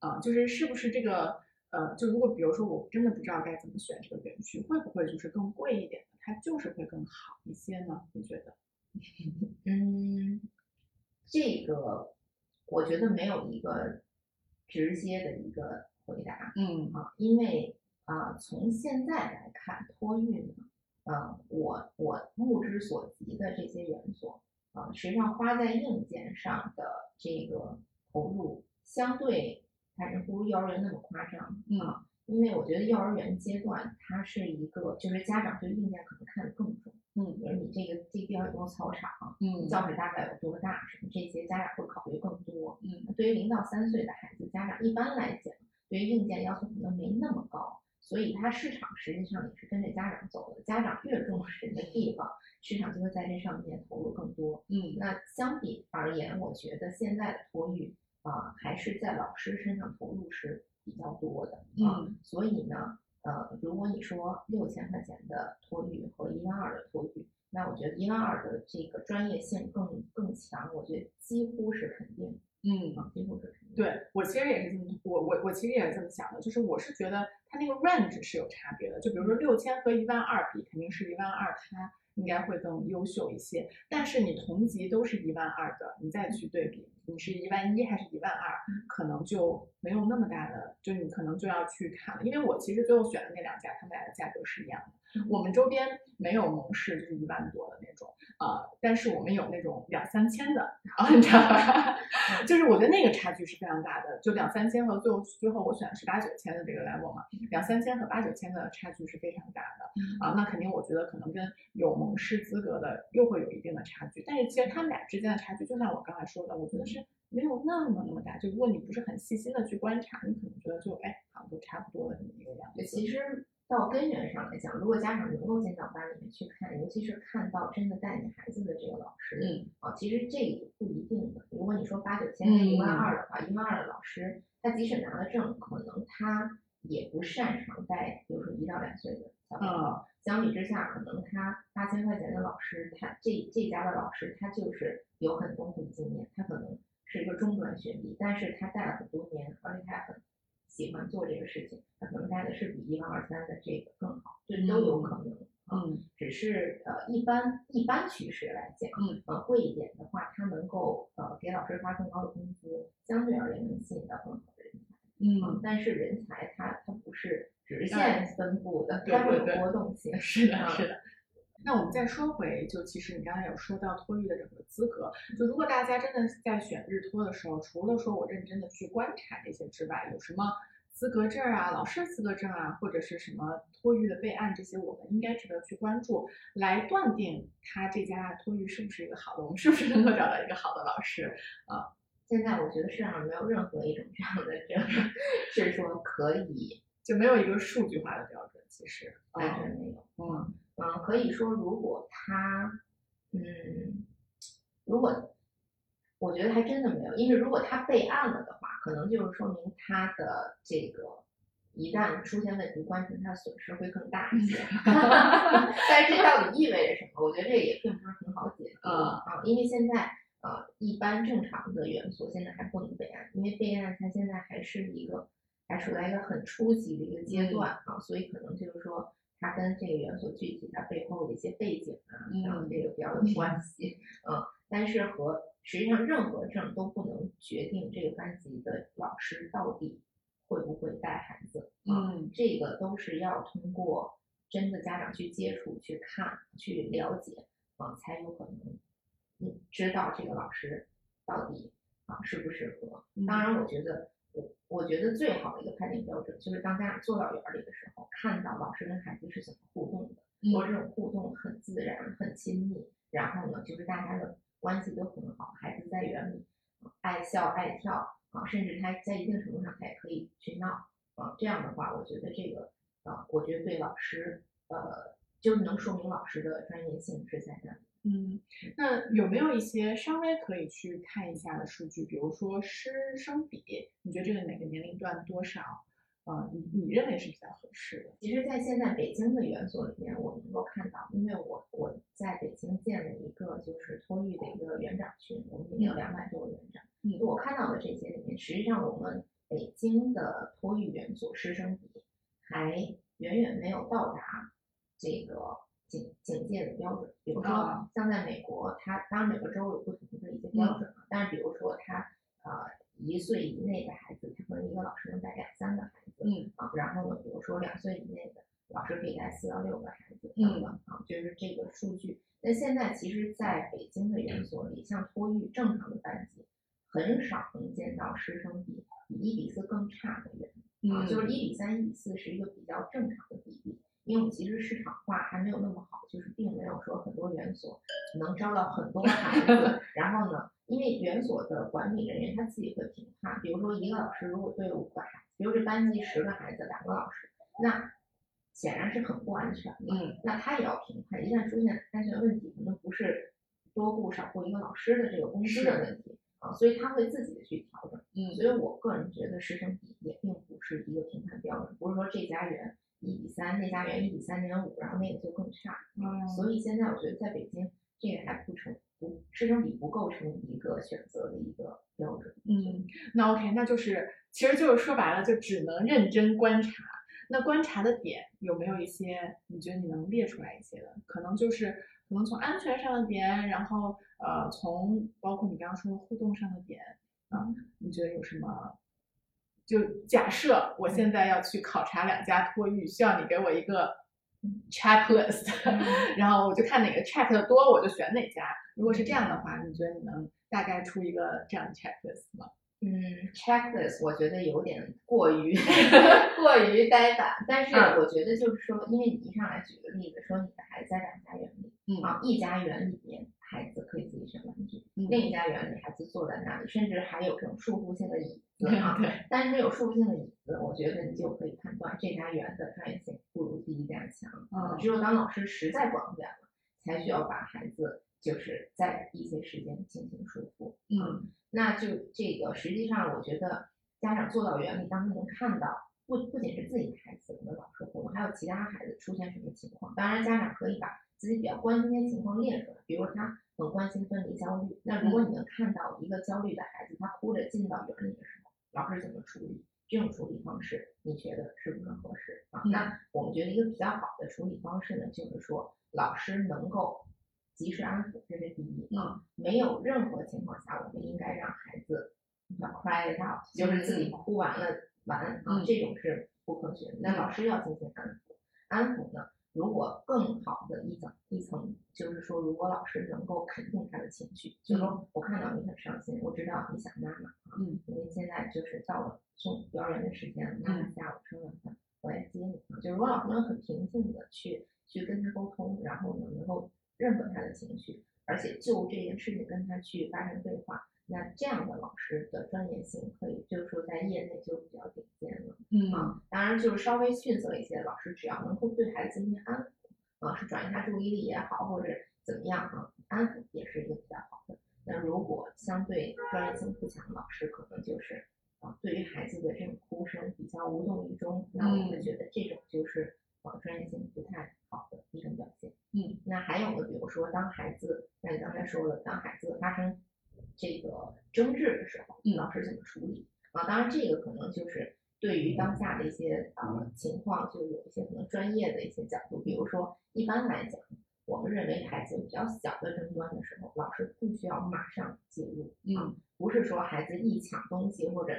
啊、就是是不是这个呃，就如果比如说我真的不知道该怎么选这个园区，会不会就是更贵一点的，它就是会更好一些呢？你觉得？[laughs] 嗯，这个我觉得没有一个直接的一个回答嗯啊，因为啊、从现在来看，托运呢，呃，我我目之所及的这些元素，啊、实际上花在硬件上的这个投入，相对反正不如幼儿园那么夸张嗯啊，因为我觉得幼儿园阶段它是一个，就是家长对硬件可能看得更重，嗯比如你这个这地方有没有操场，嗯教室大概有多大，什么这些家长会考虑更多。嗯对于零到三岁的孩子，家长一般来讲对于硬件要求可能没那么高，所以它市场实际上也是跟着家长走的。家长越重视的地方，市场就会在这上面投入更多。嗯那相比而言，我觉得现在的托育啊、还是在老师身上投入是比较多的啊。嗯所以呢，呃，如果你说六千块钱的托育和一万二的托育，那我觉得一万二的这个专业性更更强，我觉得几乎是肯定嗯啊，几乎是肯定。对我其实也是这么，我我我其实也是这么想的，就是我是觉得它那个 range 是有差别的，就比如说六千和一万二比，肯定是一万二它应该会更优秀一些，但是你同级都是一万二的，你再去对比，你是一万一还是一万二，可能就没有那么大的，就你可能就要去看了，因为我其实最后选的那两家，他们俩的价格是一样的。我们周边没有蒙氏就是一万多的那种，啊、但是我们有那种两三千的，啊，你知道吧？[laughs] 就是我觉得那个差距是非常大的，就两三千和最后最后我选的是八九千的这个 level 嘛，两三千和八九千的差距是非常大的啊，那肯定我觉得可能跟有蒙氏资格的又会有一定的差距，但是其实他们俩之间的差距，就像我刚才说的，我觉得是没有那么那么大，就如果你不是很细心的去观察，你可能觉得就哎好像都差不多的这么一个样对，子。其实到根源上来讲，如果家长能够进到班里面去看，尤其是看到真的带你孩子的这个老师，嗯啊，其实这个不一定的。如果你说八九千跟一万二的话，一万二的老师，他即使拿了证，可能他也不擅长带，比如说一到两岁的小朋友。嗯相比之下，可能他八千块钱的老师，他这这家的老师，他就是有很丰富的经验，他可能是一个中专学历，但是他带了很多年，而且他还很喜欢做这个事情，他可能带的是比一万二三的这个更好，这都有可能。啊，嗯只是呃一般一般趋势来讲，嗯，呃贵一点的话，他能够呃给老师发更高的工资，相对而言能吸引到更好的人才。嗯，但是人才它它不是直哎线分布的，对它会有波动性。是的，啊是的。那我们再说回，就其实你刚才有说到托育的整个资格，就如果大家真的在选日托的时候，除了说我认真的去观察这些之外，有什么资格证啊、老师资格证啊，或者是什么托育的备案这些，我们应该值得去关注，来断定他这家托育是不是一个好的，我们是不是能够找到一个好的老师啊。现在我觉得市场上没有任何一种这样的证是说可以就没有一个数据化的标准，其实，完全没有。嗯嗯，可以说，如果他，嗯，如果我觉得还真的没有，因为如果他备案了的话，可能就是说明他的这个一旦出现问题，关系他的损失会更大一些。[laughs] 但是这到底意味着什么？我觉得这也并不是很好解 [laughs] 读嗯啊，因为现在呃，一般正常的元素现在还不能备案，因为备案它现在还是一个还处在一个很初级的一个阶段啊，所以可能就是说。它跟这个元素具体它背后的一些背景啊，然后嗯。这个比较有关系，嗯，但是和实际上任何证都不能决定这个班级的老师到底会不会带孩子，啊，嗯。这个都是要通过真的家长去接触、去看、去了解，啊，才有可能嗯知道这个老师到底啊适不适合。嗯。当然，我觉得我我觉得最好的一个判定标准就是当家长坐到园儿里的时候，看到老师跟孩子是怎么互动的，嗯或者这种互动很自然、很亲密，然后呢，就是大家的关系都很好，孩子在园里呃爱笑爱跳啊，甚至他在一定程度上他也可以去闹啊。这样的话，我觉得这个啊，我觉得对老师呃，就是能说明老师的专业性是在那里。嗯，那有没有一些稍微可以去看一下的数据？比如说师生比，你觉得这个哪个年龄段多少？呃，你你认为是比较合适的？其实，在现在北京的园所里面，我能够看到，因为我我在北京建了一个就是托育的一个园长群，我们里面有两百多个园长。嗯，我看到的这些里面，实际上我们北京的托育园所师生比还远远没有到达这个警警戒的标准。比如说，像在美国，它当然每个州有不同的一些标准嘛，但是比如说它呃一岁以内的孩子，他可能一个老师能带两三个孩子，嗯啊，然后呢，比如说两岁以内的老师可以带四到六个孩子等等啊，就是这个数据。那现在其实在北京的园所里，像托育正常的班级，很少能见到师生比比一比四更差的园，啊，就是一比三、一比四是一个比较正常的。因为我们其实市场化还没有那么好，就是并没有说很多园所能招到很多孩子，[laughs] 然后呢。因为园所的管理人员他自己会评判，比如说一个老师如果对五个孩子，比如这班级十个孩子，两个老师，那显然是很不安全的。嗯，那他也要评判，一旦出现安全问题，可能不是多雇少雇一个老师的这个工资的问题啊，所以他会自己的去调整。嗯，所以我个人觉得师生比也并不是一个评判标准，不是说这家园一比三，那家园一比三点五，然后那个就更差。嗯，所以现在我觉得在北京这个还不成。不，师生比不构成一个选择的一个标准。嗯，那 OK，那就是，其实就是说白了，就只能认真观察。那观察的点有没有一些你觉得你能列出来一些的？可能就是可能从安全上的点，然后呃，从包括你刚刚说的互动上的点啊，你觉得有什么？就假设我现在要去考察两家托育，需要你给我一个 checklist，[laughs] 然后我就看哪个 check 的多，我就选哪家。如果是这样的话，你觉得你能大概出一个这样的 checklist 吗？嗯，checklist 我觉得有点过于 [laughs] 过于呆板，但是我觉得就是说，因为你一上来举个例子，说你的孩子在两家园里，嗯啊，一家园里面孩子可以自己选玩具，另一家园里孩子坐在那里，甚至还有这种束缚性的椅子啊。[laughs] 但是没有束缚性的椅子，我觉得你就可以判断这家园的专业性不如第一家强。嗯，只有当老师实在管不了了，才需要把孩子。就是在一些时间进行束缚，嗯，那就这个实际上，我觉得家长做到园里，当他能看到不不仅是自己的孩子我们老师互动，还有其他孩子出现什么情况。当然，家长可以把自己比较关心的情况列出来，比如他很关心分离焦虑。那如果你能看到一个焦虑的孩子，他哭着进到园里的时候，老师怎么处理？这种处理方式，你觉得是不是合适啊？那我们觉得一个比较好的处理方式呢，就是说老师能够。及时安抚，这是第一啊。没有任何情况下，我们应该让孩子要 cry it out，就是自己哭完了完啊，这种是不科学的。那老师要进行安抚，安抚呢，如果更好的一层一层，就是说，如果老师能够肯定他的情绪，就说我看到你很伤心，我知道你想妈妈嗯，因为现在就是到了送幼儿园的时间了，妈妈下午吃完饭我来接你啊。就是我老师能很平静的去去跟他沟通，然后呢，能够。认可他的情绪，而且就这件事情跟他去发生对话，那这样的老师的专业性可以就是说在业内就比较顶尖了。嗯啊，当然就是稍微逊色一些，老师只要能够对孩子进行安抚，啊，是转移他注意力也好，或者怎么样啊，安抚也是一个比较好的。那如果相对专业性不强的，老师可能就是啊，对于孩子的这种哭声比较无动于衷，那我们觉得这种就是啊专业性不太好的一种表现。嗯，那还有呢，比如说，当孩子，那你刚才说了，当孩子发生这个争执的时候，老师怎么处理啊？当然，这个可能就是对于当下的一些呃情况，就有一些可能专业的一些角度。比如说，一般来讲，我们认为孩子比较小的争端的时候，老师不需要马上介入，嗯，不是说孩子一抢东西或者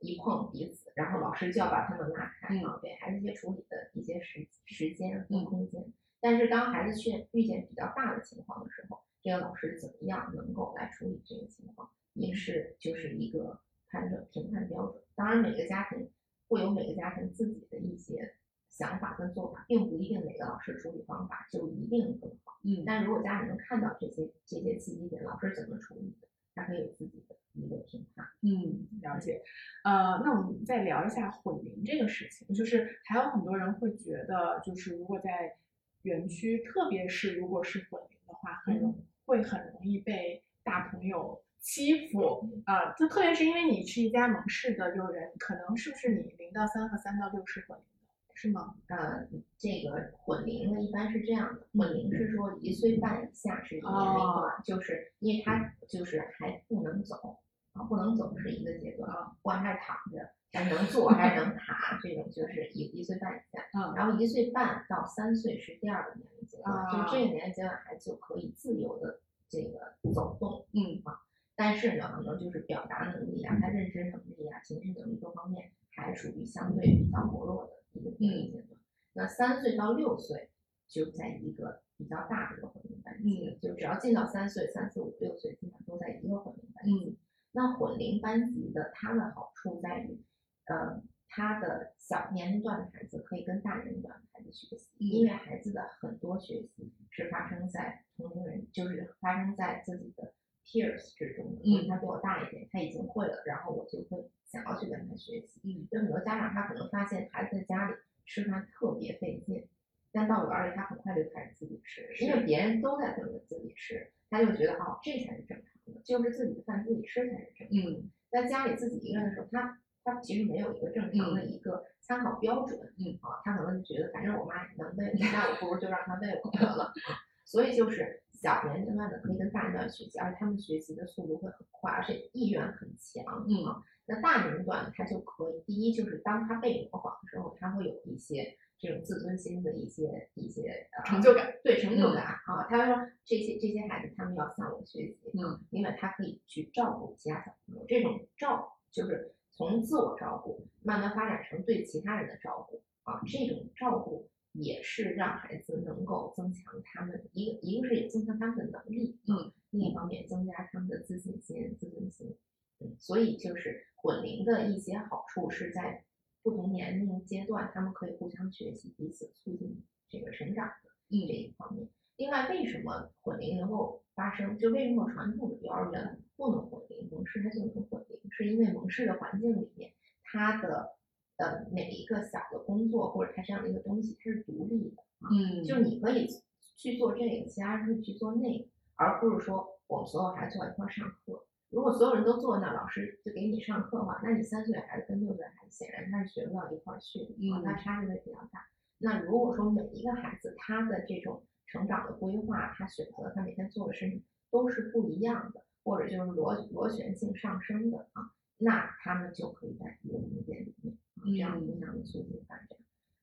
一碰彼此，然后老师就要把他们拉开啊，给孩子一些处理的一些时时间和空间。但是当孩子去遇见比较大的情况的时候，这个老师怎么样能够来处理这个情况，也是就是一个判断评判标准。当然，每个家庭会有每个家庭自己的一些想法跟做法，并不一定每个老师处理方法就一定更好。嗯，但如果家长能看到这些这些契机点，老师怎么处理的，他可以有自己的一个评判。嗯，了解。呃，那我们再聊一下混龄这个事情，就是还有很多人会觉得，就是如果在园区，特别是如果是混龄的话，很容会很容易被大朋友欺负啊、就特别是因为你是一家蒙氏的幼儿园，可能是不是你零到三和三到六是混龄的，是吗？呃，这个混龄的一般是这样的，混龄是说一岁半以下是一个年龄段，就是因为他就是还不能走啊，不能走是一个阶段，不管他是躺着，还能坐还是能 [laughs] 爬，这种就是一一岁半以下。嗯然后一岁半到三岁是第二个年龄阶段，啊就是这个年龄阶段孩子就可以自由的这个走动，嗯。啊。但是呢，可能就是表达能力啊，他认知能力啊、情绪能力各方面还属于相对比较薄弱的一个年龄阶段。那三岁到六岁就在一个比较大的一个混龄班级了，就只要进到三岁、三四五六岁，基本上都在一个混龄班级。嗯。那混龄班级的它的好处在于，呃，它的小年龄段的孩子可以跟大年龄段的孩子学习，嗯。因为孩子的很多学习是发生在同龄人，就是发生在自己的 peers 之中的，嗯。他比我大一点，他已经会了，然后我就会想要去跟他学习。嗯，有很多家长他可能发现孩子在家里吃饭特别费劲，但到幼儿园他很快就开始自己吃，因为别人都在跟着自己吃，他就觉得哦这才是正常的，就是自己的饭自己吃才是正常的。嗯。在家里自己一个人的时候，他他其实没有一个正常的一个参考标准，嗯。啊，他可能就觉得反正我妈也能喂，那我不如就让她喂我得了，啊 [laughs] 所以就是小年龄段的可以跟大年龄段学习，而且他们学习的速度会很快，而且意愿很强，嗯。啊，那大年龄段他就可以，第一就是当他被模仿的时候，他会有一些这种自尊心的一些一些呃成就感。对成就感、啊，他会说这些这些孩子他们要向我学习，嗯，因为他可以去照顾其他小朋友，这种照就是从自我照顾慢慢发展成对其他人的照顾啊，这种照顾也是让孩子能够增强他们一个一个是也增强他们的能力，嗯，另一方面增加他们的自信心、自尊心，嗯，所以就是混龄的一些好处是在不同年龄阶段，他们可以互相学习，彼此促进这个成长的这嗯一方面。另外，为什么混龄能够发生？就为什么传统的幼儿园不能混龄，蒙氏它就能混龄？是因为蒙氏的环境里面，它的呃每一个小的工作或者它这样的一个东西，它是独立的啊，嗯就你可以去做这个，其他人会去做那个，而不是说我们所有孩子坐在一块儿上课。如果所有人都坐那，老师就给你上课的话，那你三岁的孩子跟六岁的孩子显然他是学不到一块儿去的，啊，嗯那差距会比较大。那如果说每一个孩子他的这种成长的规划，他选择他每天做的事情都是不一样的，或者就是螺螺旋性上升的啊，那他们就可以在一个空间里面啊，这样影响的促进发展。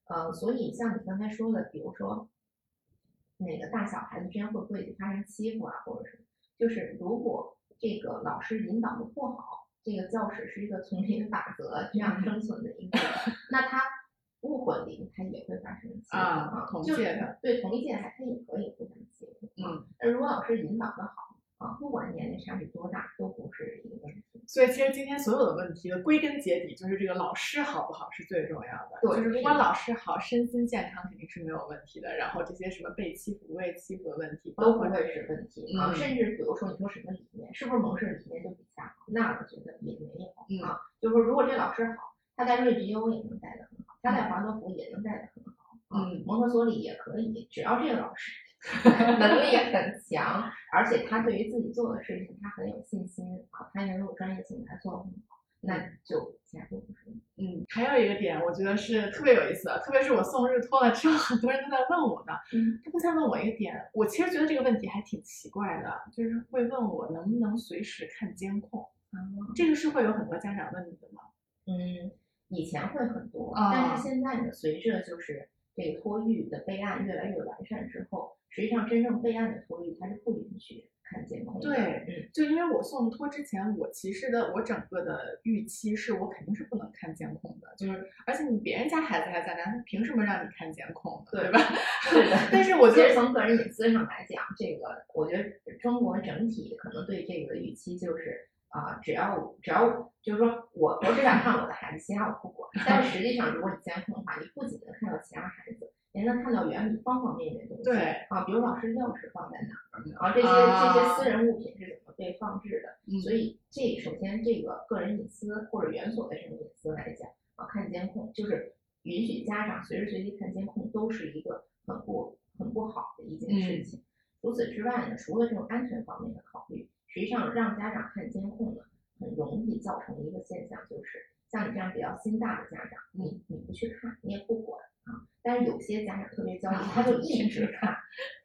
呃，所以像你刚才说的，比如说那个大小孩子之间会不会发生欺负啊，或者什么？就是如果这个老师引导的不好，这个教室是一个丛林法则这样生存的一个，那他不混龄，他也会发生欺负啊同就届的对同一届孩他也可以互相欺负。嗯，那如果老师引导的好啊，不管年龄差距多大，都不是一个问题。所以其实今天所有的问题的归根结底就是这个老师好不好是最重要的。对就是如果老师好，身心健康肯定是没有问题的。然后这些什么被欺负、不被欺负的问题，都不会是问题啊，嗯甚至比如说你说什么理念，是不是蒙氏理念就比较好？那我觉得也没有、嗯啊。就是说，如果这老师好，他在瑞吉欧也能带得很好，他在华德福也能带得很好啊，嗯蒙特梭利也可以，只要这个老师能力很强，而且他对于自己做的事情他很有信心啊，他也有专业性，他做得很好，那就其他都不是问题。嗯，还有一个点，我觉得是特别有意思的，特别是我送日托了之后，很多人都在问我呢。嗯，他们在问我一个点，我其实觉得这个问题还挺奇怪的，就是会问我能不能随时看监控，啊，这个是会有很多家长问你的吗？嗯，以前会很多，啊但是现在呢，随着就是这个托育的备案越来越完善之后，实际上真正备案的托育它是不允许看监控的。对嗯，就因为我送托之前，我其实的我整个的预期是我肯定是不能看监控的，就是而且你别人家孩子还在那，他凭什么让你看监控呢？对对吧？[laughs] 是的。[laughs] 但是我其觉得，实从个人隐私上来讲，这个我觉得中国整体可能对这个预期就是啊、只要只要就是说我我只想看我的孩子，其他我不管。但是实际上，如果你监控的话，你不仅能看到其他孩子，也能看到园里方方面面的东西。对啊，比如老师钥匙放在哪儿，啊这些、啊这些私人物品是怎么么被放置的。嗯所以这首先这个个人隐私或者园所的这种隐私来讲啊，看监控就是允许家长随时随地看监控，都是一个很不很不好的一件事情。除此之外呢，除了这种安全方面的考虑，实际上让家长看监控呢，很容易造成一个现象，就是像你这样比较心大的家长，你你不去看，你也不管啊。但是有些家长特别焦虑，他就一直看，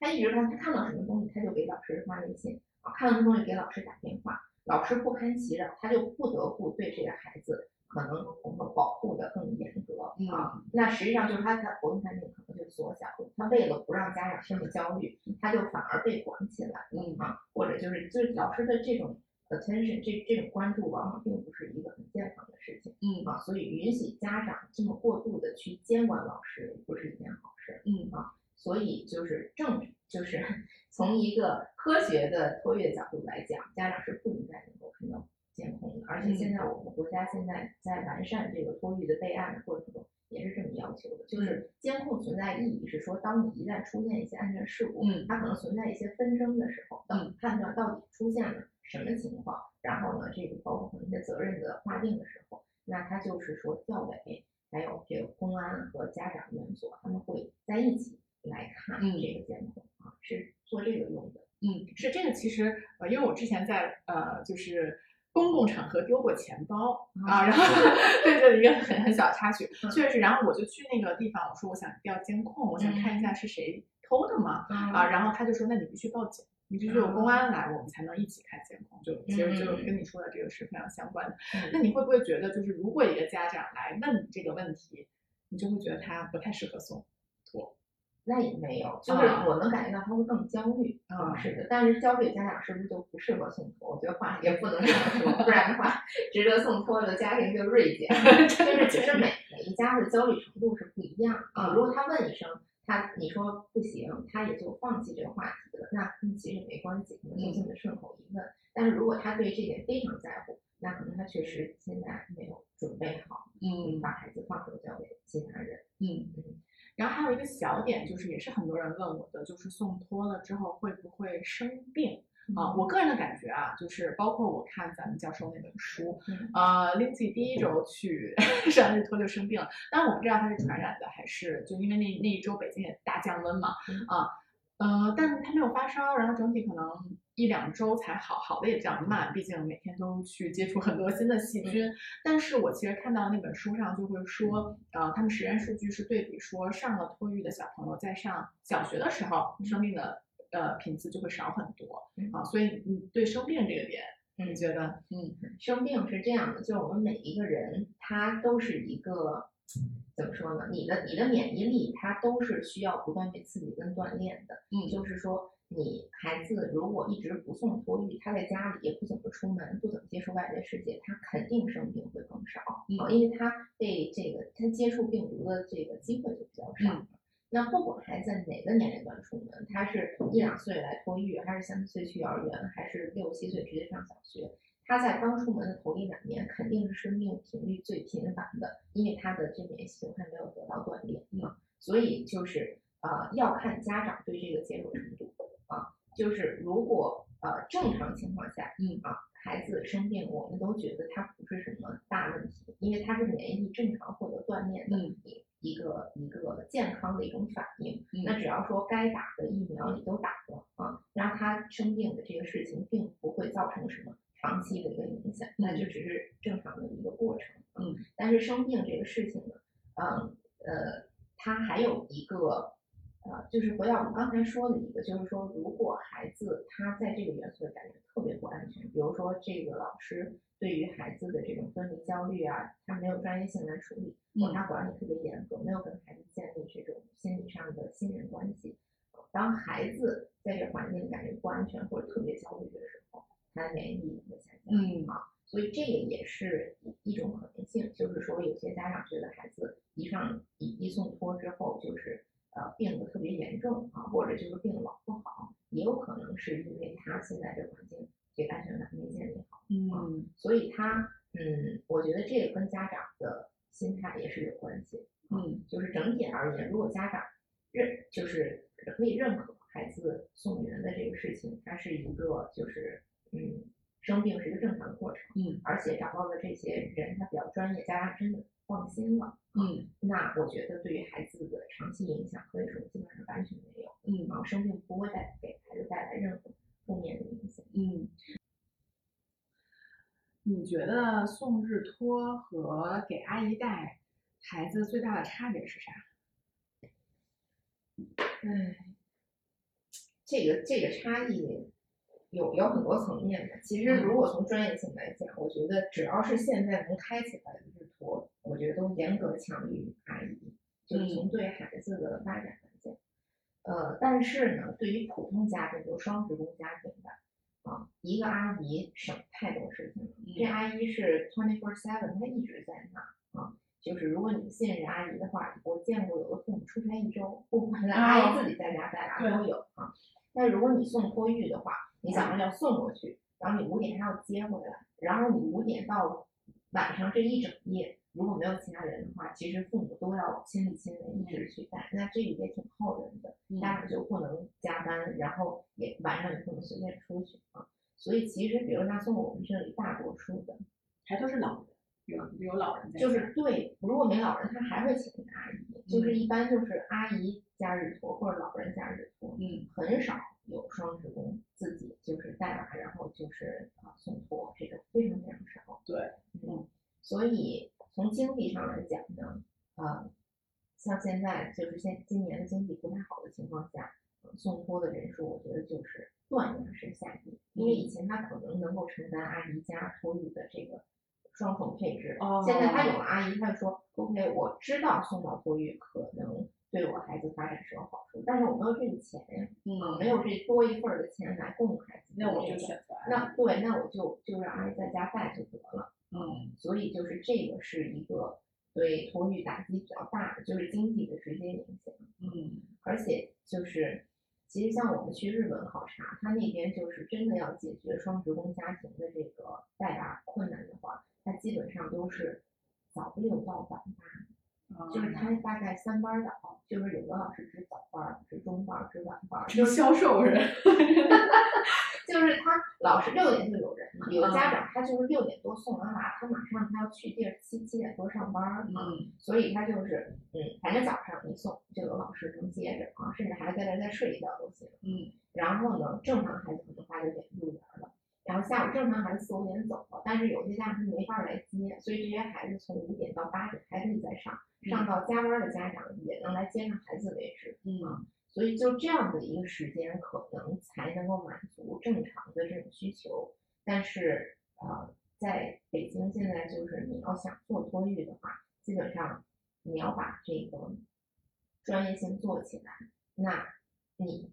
他一直看，他看到什么东西他就给老师发微信啊，看到什么东西给老师打电话，老师不堪其扰，他就不得不对这个孩子可能我们保护的更严格啊。那实际上就是他的活动范围可能就缩小了，他为了不让家长这么焦虑，他就反而被管起来了嗯啊，或者就是就是老师的这种 attention 这这种关注，往往并不是一个很健康的事情。嗯啊，所以允许家长这么过度的去监管老师，不是一件好事。嗯啊，所以就是正就是从一个科学的托育的角度来讲，家长是不应该能够看到监控的。而且现在我们国家现在在完善这个托育的备案的过程中，也是这么要求的，就是监控存在意义是说，当你一旦出现一些安全事故，嗯它可能存在一些纷争的时候，嗯判断到底出现了什么情况，然后呢，这个包括可能一些责任的划定的时候，那它就是说教委还有这个公安和家长园所他们会在一起来看嗯这个监控啊，是做这个用的。嗯，是这个，其实呃，因为我之前在呃，就是公共场合丢过钱包啊，然后 [laughs] 对，就一个很很小的插曲，嗯。确实，然后我就去那个地方，我说我想调监控，我想嗯。看一下是谁偷的嘛，啊，然后他就说，那你必须报警，你必须有公安来，我们才能一起看监控。就其实就嗯。跟你说的这个是非常相关的。嗯。那你会不会觉得，就是如果一个家长来问你这个问题，你就会觉得他不太适合送？托？那也没有，就是啊我能感觉到他会更焦虑，啊是的。但是焦虑家长是不是就不适合送托？我觉得话也不能这么说，不然的话，值得送托的家庭就锐减。[laughs] 就是其实每每一家的焦虑程度是不一样啊。如果他问一声，他你说不行，他也就放弃这个话题了，那嗯其实没关系，可能就这么顺口一问。但是如果他对这点非常在乎，那可能他确实现在没有准备好，嗯把孩子放手交给其他人。嗯嗯，然后还有一个小点，就是也是很多人问我的，就是送托了之后会不会生病啊？我个人的感觉啊，就是包括我看咱们教授那本书，嗯呃，Lindsay 第一周去 [laughs] 上日托就生病了，当然我不知道他是传染的还是就因为那那一周北京也大降温嘛嗯啊。呃，但是他没有发烧，然后整体可能一两周才好，好的也比较慢，毕竟每天都去接触很多新的细菌。但是我其实看到那本书上就会说，呃，他们实验数据是对比说上了托育的小朋友在上小学的时候生病的呃频次就会少很多嗯啊，所以你对生病这个点，嗯你觉得嗯生病是这样的，就是我们每一个人他都是一个怎么说呢？你的你的免疫力它都是需要不断被刺激跟锻炼的。嗯就是说，你孩子如果一直不送托育，他在家里也不怎么出门，不怎么接触外界世界，他肯定生病会更少嗯。啊，因为他被这个他接触病毒的这个机会就比较少。嗯。那不管孩子在哪个年龄段出门，他是一两岁来托育，还是三四岁去幼儿园，还是六七岁直接上小学，他在刚出门的头一两年肯定是生病频率最频繁的，因为他的这免疫系统还没有得到锻炼啊，所以就是呃要看家长对这个接受程度。啊，就是如果呃正常情况下，嗯啊孩子生病，我们都觉得他不是什么大问题，因为他是免疫力正常获得锻炼的嗯一一个一个健康的一种反应。嗯那只要说该打的疫苗你都打了啊，让他生病的这个事情并不会造成什么长期的一个影响，那就只是正常的一个过程。啊嗯，但是生病这个事情呢，嗯呃，它还有一个。呃，就是回到我们刚才说的一个，就是说，如果孩子他在这个元素的感觉特别不安全，比如说这个老师对于孩子的这种分离焦虑啊，他没有专业性来处理，或他管理特别严格，没有跟孩子建立这种心理上的信任关系。当孩子在这环境里感觉不安全或者特别焦虑的时候，他的免疫力也会下降。嗯啊，所以这个也是一一种可能性，就是说有些家长觉得孩子一上一一送托之后，就是呃病得特别严重啊，或者就是病老不好，也有可能是因为他现在这个环境这个安全感没建立好。嗯所以他，嗯，我觉得这个跟家长的心态也是有关系。嗯就是整体而言，如果家长认就是可以认可孩子送园的这个事情，它是一个就是嗯，生病是一个正常的过程，嗯，而且找到的这些人他比较专业，家长真的放心了，嗯那我觉得对于孩子的长期影响可以说基本上完全没有，嗯然后，生病不会带给孩子带来任何负面的影响。嗯。你觉得送日托和给阿姨带孩子最大的差别是啥？唉，这个这个差异有有很多层面的。其实如果从专业性来讲，我觉得只要是现在能开起来的日托，我觉得都严格强于阿姨，就是从对孩子的发展来讲。呃，但是呢，对于普通家庭，就双职工家庭的，啊，一个阿姨省太多事情了。这阿姨是 twenty four seven，她一直在那啊。就是如果你信任阿姨的话，我见过有的父母出差一周不回来，阿姨自己在家带啊都有啊。但如果你送托育的话，你早上要送过去，然后你五点还要接回来，然后你五点到晚上这一整夜，如果没有其他人的话，其实父母都要亲力亲为一直去带，那这个也挺耗人的。家长就不能加班，然后也晚上也不能随便出去啊。所以其实，比如像送我们这里大多数的，还都是老人，有有老人在，就是对，如果没老人，他还会请阿姨，就是一般就是阿姨加日托或者老人加日托，嗯很少有双职工自己就是带娃，然后就是啊送托，这个非常非常少。对，嗯，所以从经济上来讲呢，呃，像现在就是现今年的经济不太好的情况下，呃送托的人数我觉得就是断崖式下跌，因为以前他可能能够承担阿姨加托育的这个双重配置，哦现在他有了阿姨，他就说 OK，我知道送到托育可能对我孩子发展是有好处，但是我没有这个钱呀，嗯，没有这多一份儿的钱来供孩子，那我就选择那对，那我就就让阿姨在家带就得了。嗯所以就是这个是一个对托育打击比较大的，就是经济的直接影响。嗯而且就是，其实像我们去日本考察，他那边就是真的要解决双职工家庭的这个带娃困难的话，他基本上都是早六到晚八，啊就是。他大概三班倒，就是有的老师值早班、值中班、值晚班，是销售人，[laughs] 就是他老师六点就有人嘛，有的家长他就是六点多送完娃，他马上他要去地儿七七点多上班儿啊，嗯所以他就是嗯，反正早上一送就有老师能接着啊，甚至孩子在这儿再睡一觉都行。嗯。然后呢，正常孩子可能八九点入园了，然后下午正常孩子四五点走了，但是有些家长他没法来接，所以这些孩子从五点到八点还可以再上，上到加班的家长也能来接上孩子为止。嗯所以就这样的一个时间，可能才能够满足正常的这种需求。但是呃，在北京现在就是你要想做托育的话，基本上你要把这个专业性做起来，那你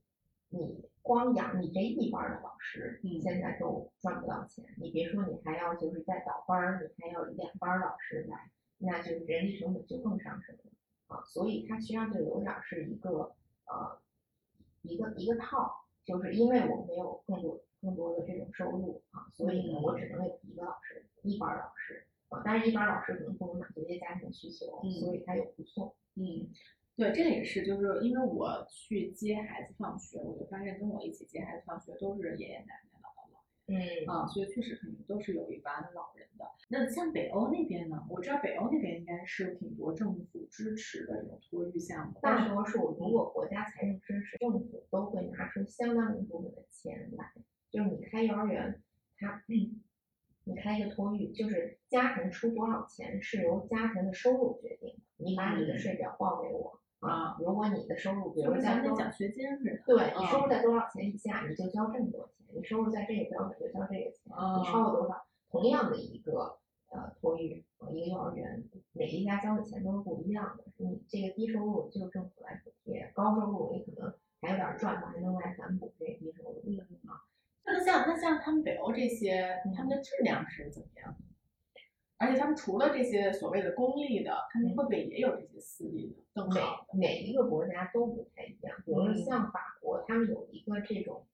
你光养你这一班儿的老师，嗯现在都赚不到钱。你别说你还要就是再倒班儿，你还要两班儿老师来，那就是人力成本就更上升了啊。所以它实际上就有点儿是一个呃一个一个套儿，就是因为我没有更多更多的这种收入啊，所以呢，我只能有一个老师，一班儿老师啊，但是一班儿老师可能不能满足一些家庭需求，嗯所以他又不送。嗯，对，这个也是，就是因为我去接孩子放学，我就发现跟我一起接孩子放学都是爷爷奶奶、姥姥姥嗯啊，所以确实肯定都是有一班老人的。那像北欧那边呢？我知道北欧那边应该是挺多政府支持的这种托育项目，但大是多数如果国家财政支持，政府都会拿出相当一部分的钱来。就是你开幼儿园，它，你开一个托育，就是家庭出多少钱是由家庭的收入决定的。你把你的税表报给我啊，如果你的收入，比如在奖学金似的。对你啊收入在多少钱以下，你就交这么多钱；你收入在这个标准就交这个钱。啊你超过多少，同样的一个呃托育，和一个幼儿园，每一家交的钱都是不一样的。你这个低收入就是政府来补贴，高收入你可能还有点赚头，还能来反补这个低收入。那像那像他们北欧这些，他们的质量是怎么样的？而且他们除了这些所谓的公立的，他们会不会也有这些私立的更每好的？每一个国家都不太一样，比如像法国，他们有一个这种，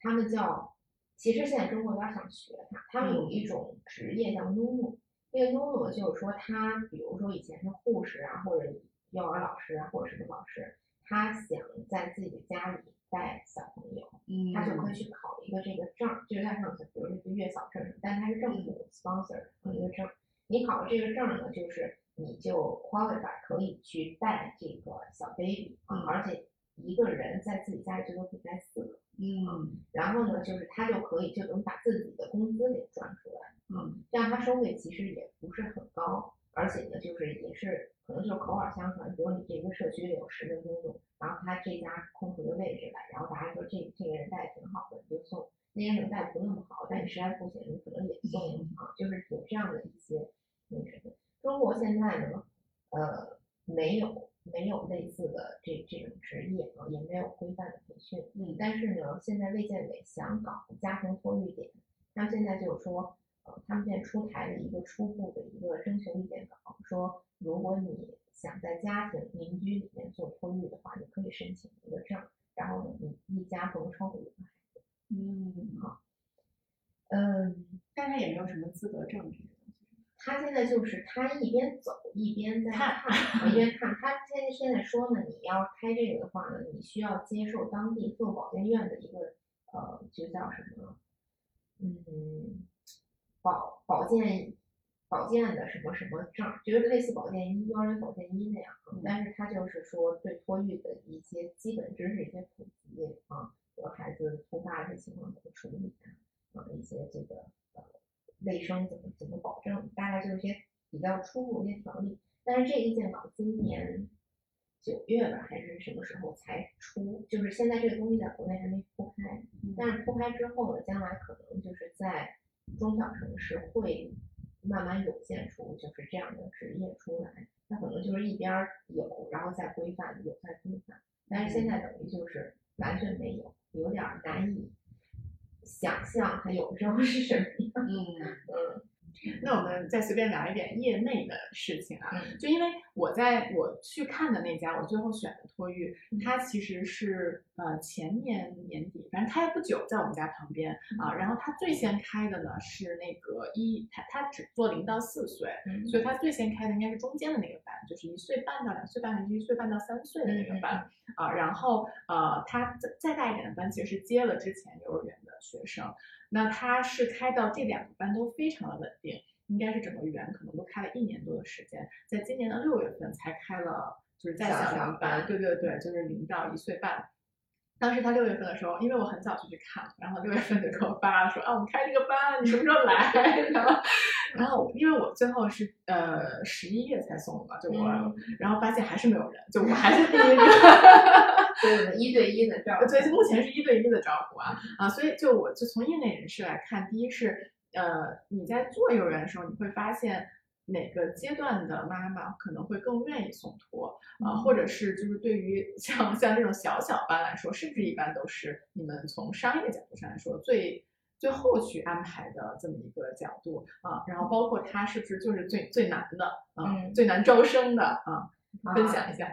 他们叫，其实现在中国有点想学它，他们有一种职业叫 NUNU，这个 NUNU 就是说他，比如说以前是护士啊，或者幼儿老师啊，或者什么老师，他想在自己的家里带小朋友，嗯他就可以去考一个这个证儿，就有点像比如这个月嫂证，但他是政府 sponsor 的一个证儿。你考了这个证儿呢，就是你就 qualify 可以去带这个小 baby 啊，嗯而且一个人在自己家里最多可以带四个。嗯然后呢，就是他就可以就能把自己的工资给赚出来，嗯这样他收费其实也不是很高，而且呢，就是也是可能就是口耳相传，比如你这个社区里有十个公众，然后他这家空出一个位置来，然后大家说这这个人带的挺好的，你就送；那个人带的不那么好，但你实在不行，你可能也送啊，就是有这样的一些那什么。中国现在呢，呃，没有没有类似的这这种职业啊，也没有规范的培训。嗯但是呢，现在卫健委想搞家庭托育点，他们现在就是说，呃，他们现在出台了一个初步的一个征求意见稿，说如果你想在家庭民居里面做托育的话，你可以申请一个证，然后呢，你一家不能超过五个孩子。嗯，好嗯，但他也没有什么资格证这个东西。他现在就是他一边走一边在看看，一边看。他现在现在说呢，你要开这个的话呢，你需要接受当地各保健院的一个呃，就叫什么，嗯，保保健保健的什么什么证儿，就是类似保健医、幼儿园保健医那样。嗯但是他就是说对托育的一些基本知识、一些普及啊，比如孩子突发的一些情况怎么处理啊，啊一些这个呃卫生怎么怎么保证，大概就是些比较初步一些条例。但是这个意见稿今年九月吧还是什么时候才出？就是现在这个东西在国内还没铺开，但是铺开之后呢，将来可能就是在中小城市会慢慢涌现出就是这样的职业出来。它可能就是一边儿有，然后再规范，有再规范。但是现在等于就是完全没有，有点儿难以想象它有的时候是什么样。嗯嗯那我们再随便聊一点业内的事情啊，嗯就因为我在我去看的那家，我最后选的托育嗯，它其实是呃前年年底，反正开不久，在我们家旁边啊。然后它最先开的呢是那个一，它它只做零到四岁，嗯所以它最先开的应该是中间的那个班，就是一岁半到两岁半，还是一岁半到三岁的那个班啊。然后呃，它再再大一点的班其实是接了之前幼儿园的学生，那他是开到这两个班都非常的稳定，应该是整个园可能都开了一年多的时间，在今年的六月份才开了，就是在小班，对对对，就是零到一岁半。当时他六月份的时候，因为我很早就去看了，然后六月份就给我发了说啊，我们开这个班，你什么时候来？[laughs] 然后，然后因为我最后是呃十一月才送的嘛，就我，嗯然后发现还是没有人，就我还是第一个。[laughs] 所以我们一对一的照顾。对，目前是一对一的照顾啊啊，所以就我就从业内人士来看，第一是呃你在做幼儿园的时候，你会发现哪个阶段的妈妈可能会更愿意送托啊、或者是就是对于像像这种小小班来说，甚至一般都是你们从商业角度上来说最最后去安排的这么一个角度啊？然后包括它是不是就是最最难的啊，嗯最难招生的啊？分啊享一下。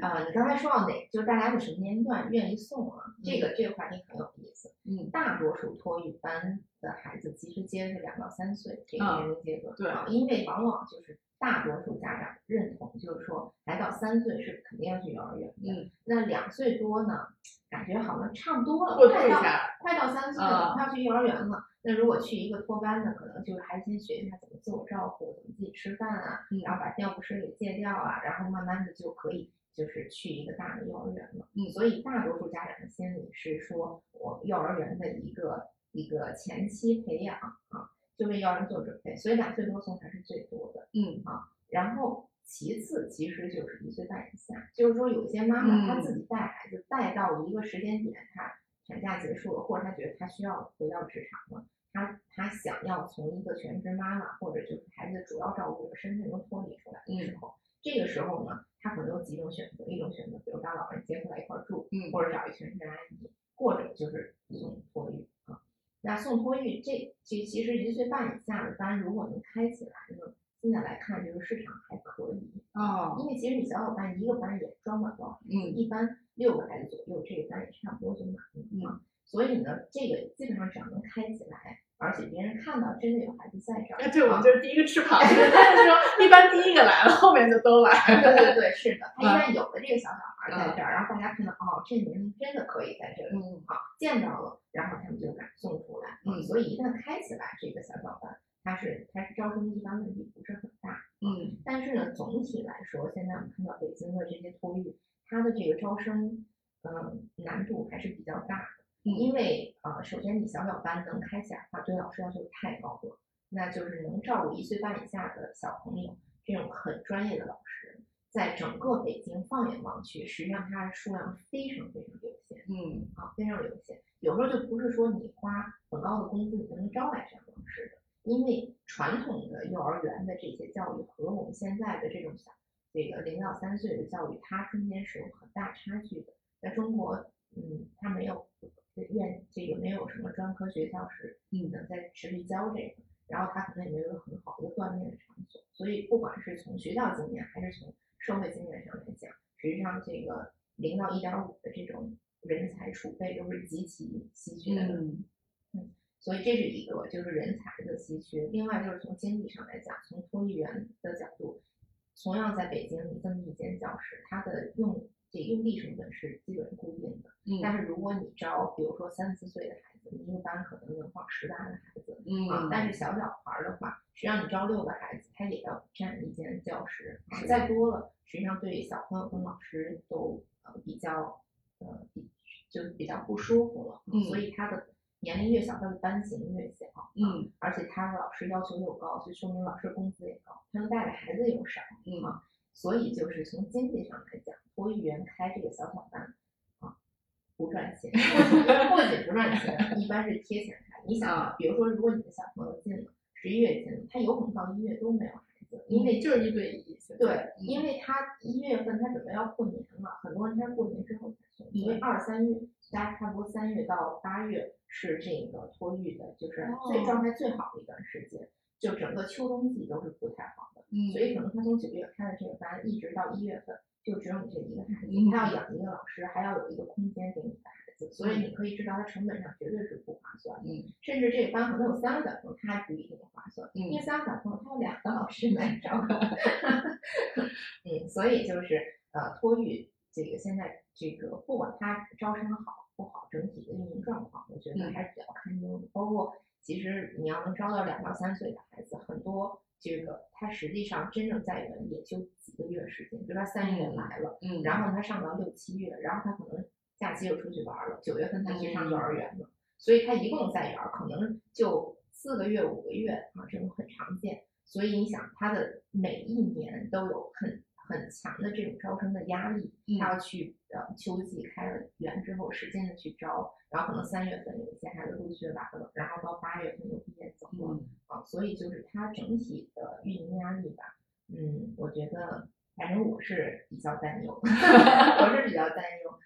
啊，[laughs] 你刚才说到哪，就是大家是什么年龄段愿意送啊？这个这个话题很有意思。嗯大多数托育班的孩子其实接的是两到三岁这个啊年龄阶段，对啊，因为往往就是大多数家长认同，就是说来到三岁是肯定要去幼儿园的，嗯，那两岁多呢，感觉好像差不多了，快到，快到三岁啊了，快要去幼儿园了。那如果去一个托班呢，可能就是还先学一下怎么自我照顾，怎么自己吃饭啊，嗯然后把尿不湿给戒掉啊，然后慢慢的就可以就是去一个大的幼儿园了。嗯所以大多数家长的心理是说，我幼儿园的一个一个前期培养啊，就为幼儿园做准备，所以两岁多送还是最多的。嗯啊然后其次其实就是一岁半以下，就是说有些妈妈她嗯自己带孩子带到一个时间点，她产假结束了，或者他觉得他需要回到职场了，他他想要从一个全职妈妈或者就是孩子的主要照顾者身份中脱离出来的时候，这个时候呢，他可能有几种选择，一种选择比如把老人接回来一块儿住，嗯。或者找一全职阿姨，或者就是送托育啊。那送托育这其其实一岁半以下的班，如果能开起来呢，现在来看这个市场还可以，哦，因为其实你小伙伴一个班也装不了多少一般六个孩子左右，这个班也差不多就满了啊。所以呢，这个基本上只要能开起来，而且别人看到真的有孩子在这儿，哎，对，我啊们就是第一个翅膀。但是说，一般第一个来了，后面就都来了。对对对，是的，他一旦有了这个小小孩孩在这儿，然后大家看到哦，这年龄真的可以在这里，嗯好见到了，然后他们就敢送出来，嗯所以一旦开起来这个小小班，它是它是招生一般问题不是很大，嗯但是呢，总体来说，现在我们看到北京的这些托育，它的这个招生，嗯，难度还是比较大的。嗯因为呃，首先你小小班能开起来的话，对老师要求太高了，那就是能照顾一岁半以下的小朋友，这种很专业的老师，在整个北京放眼望去，实际上它的数量非常非常有限嗯啊，非常有限。有时候就不是说你花很高的工资你就能招来这样的老师的，因为传统的幼儿园的这些教育和我们现在的这种小这个零到三岁的教育，它中间是有很大差距的。在中国，嗯，它没有院这个没有什么专科学校是嗯能在持续教这个，然后它可能也没有很好的锻炼的场所，所以不管是从学校经验还是从社会经验上来讲，实际上这个零到一点五的这种人才储备都是极其稀缺的。嗯所以这是一个就是人才的稀缺，另外就是从经济上来讲，从托育员的角度，同样在北京，你这么一间教室，它的用这用地成本是基本固定的。但嗯是如果你招，比如说三四岁的孩子，你一个班可能能放十八个孩子啊，嗯，但是小小孩儿的话，实际上你招六个孩子，他也要占一间教室，再多了，实际上对小朋友跟老师都呃比较呃比就是比较不舒服了，嗯所以他的年龄越小，他的班型越小，啊嗯。而且他的老师要求又高，所以说明老师工资也高，他能带的孩子又少，嗯。啊所以就是从经济上来讲，托育员开这个小小班啊，不赚钱，[laughs] 不仅不赚钱，一般是贴钱开。你想啊，比如说，如果你的小朋友进了十一月进了，他有可能到一月都没有孩子，因为就是一对一，对，因为他一月份他准备要过年了，很多人他是过年之后才送，所以嗯二三月，大家差不多三月到八月是这个托育的，就是最哦状态最好的一段时间，就整个秋冬季都是不太好的。嗯所以可能他从九月开的这个班，一直到一月份，就只有你这一个孩子，嗯他要养一个老师，还要有一个空间给你的孩子，所以你可以知道它成本上绝对是不划算的。嗯甚至这个班可能有三个小朋友，他还不一定划算，嗯因为三个小朋友他有两个老师来招。[laughs] 嗯，所以就是呃，托育这个现在这个不管它招生好不好，整体的运营状况，我觉得嗯还是比较堪忧的。包括其实你要能招到两到三岁的孩子，很多这个他实际上真正在园也就几个月时间，比如他三月嗯来了，嗯，然后他上到六七月，然后他可能假期又出去玩了，九月份他去上幼儿园了，所以他一共在园儿可能就四个月、五个月啊，这种很常见。所以你想，他的每一年都有很很强的这种招生的压力，他要去呃秋季开了园之后使劲的去招，然后可能三月份有一些孩子陆续完了，然后到八月份又毕业走了。嗯。啊，所以就是它整体的运营压力吧，嗯，我觉得反正我是比较担忧，[laughs] 我是比较担忧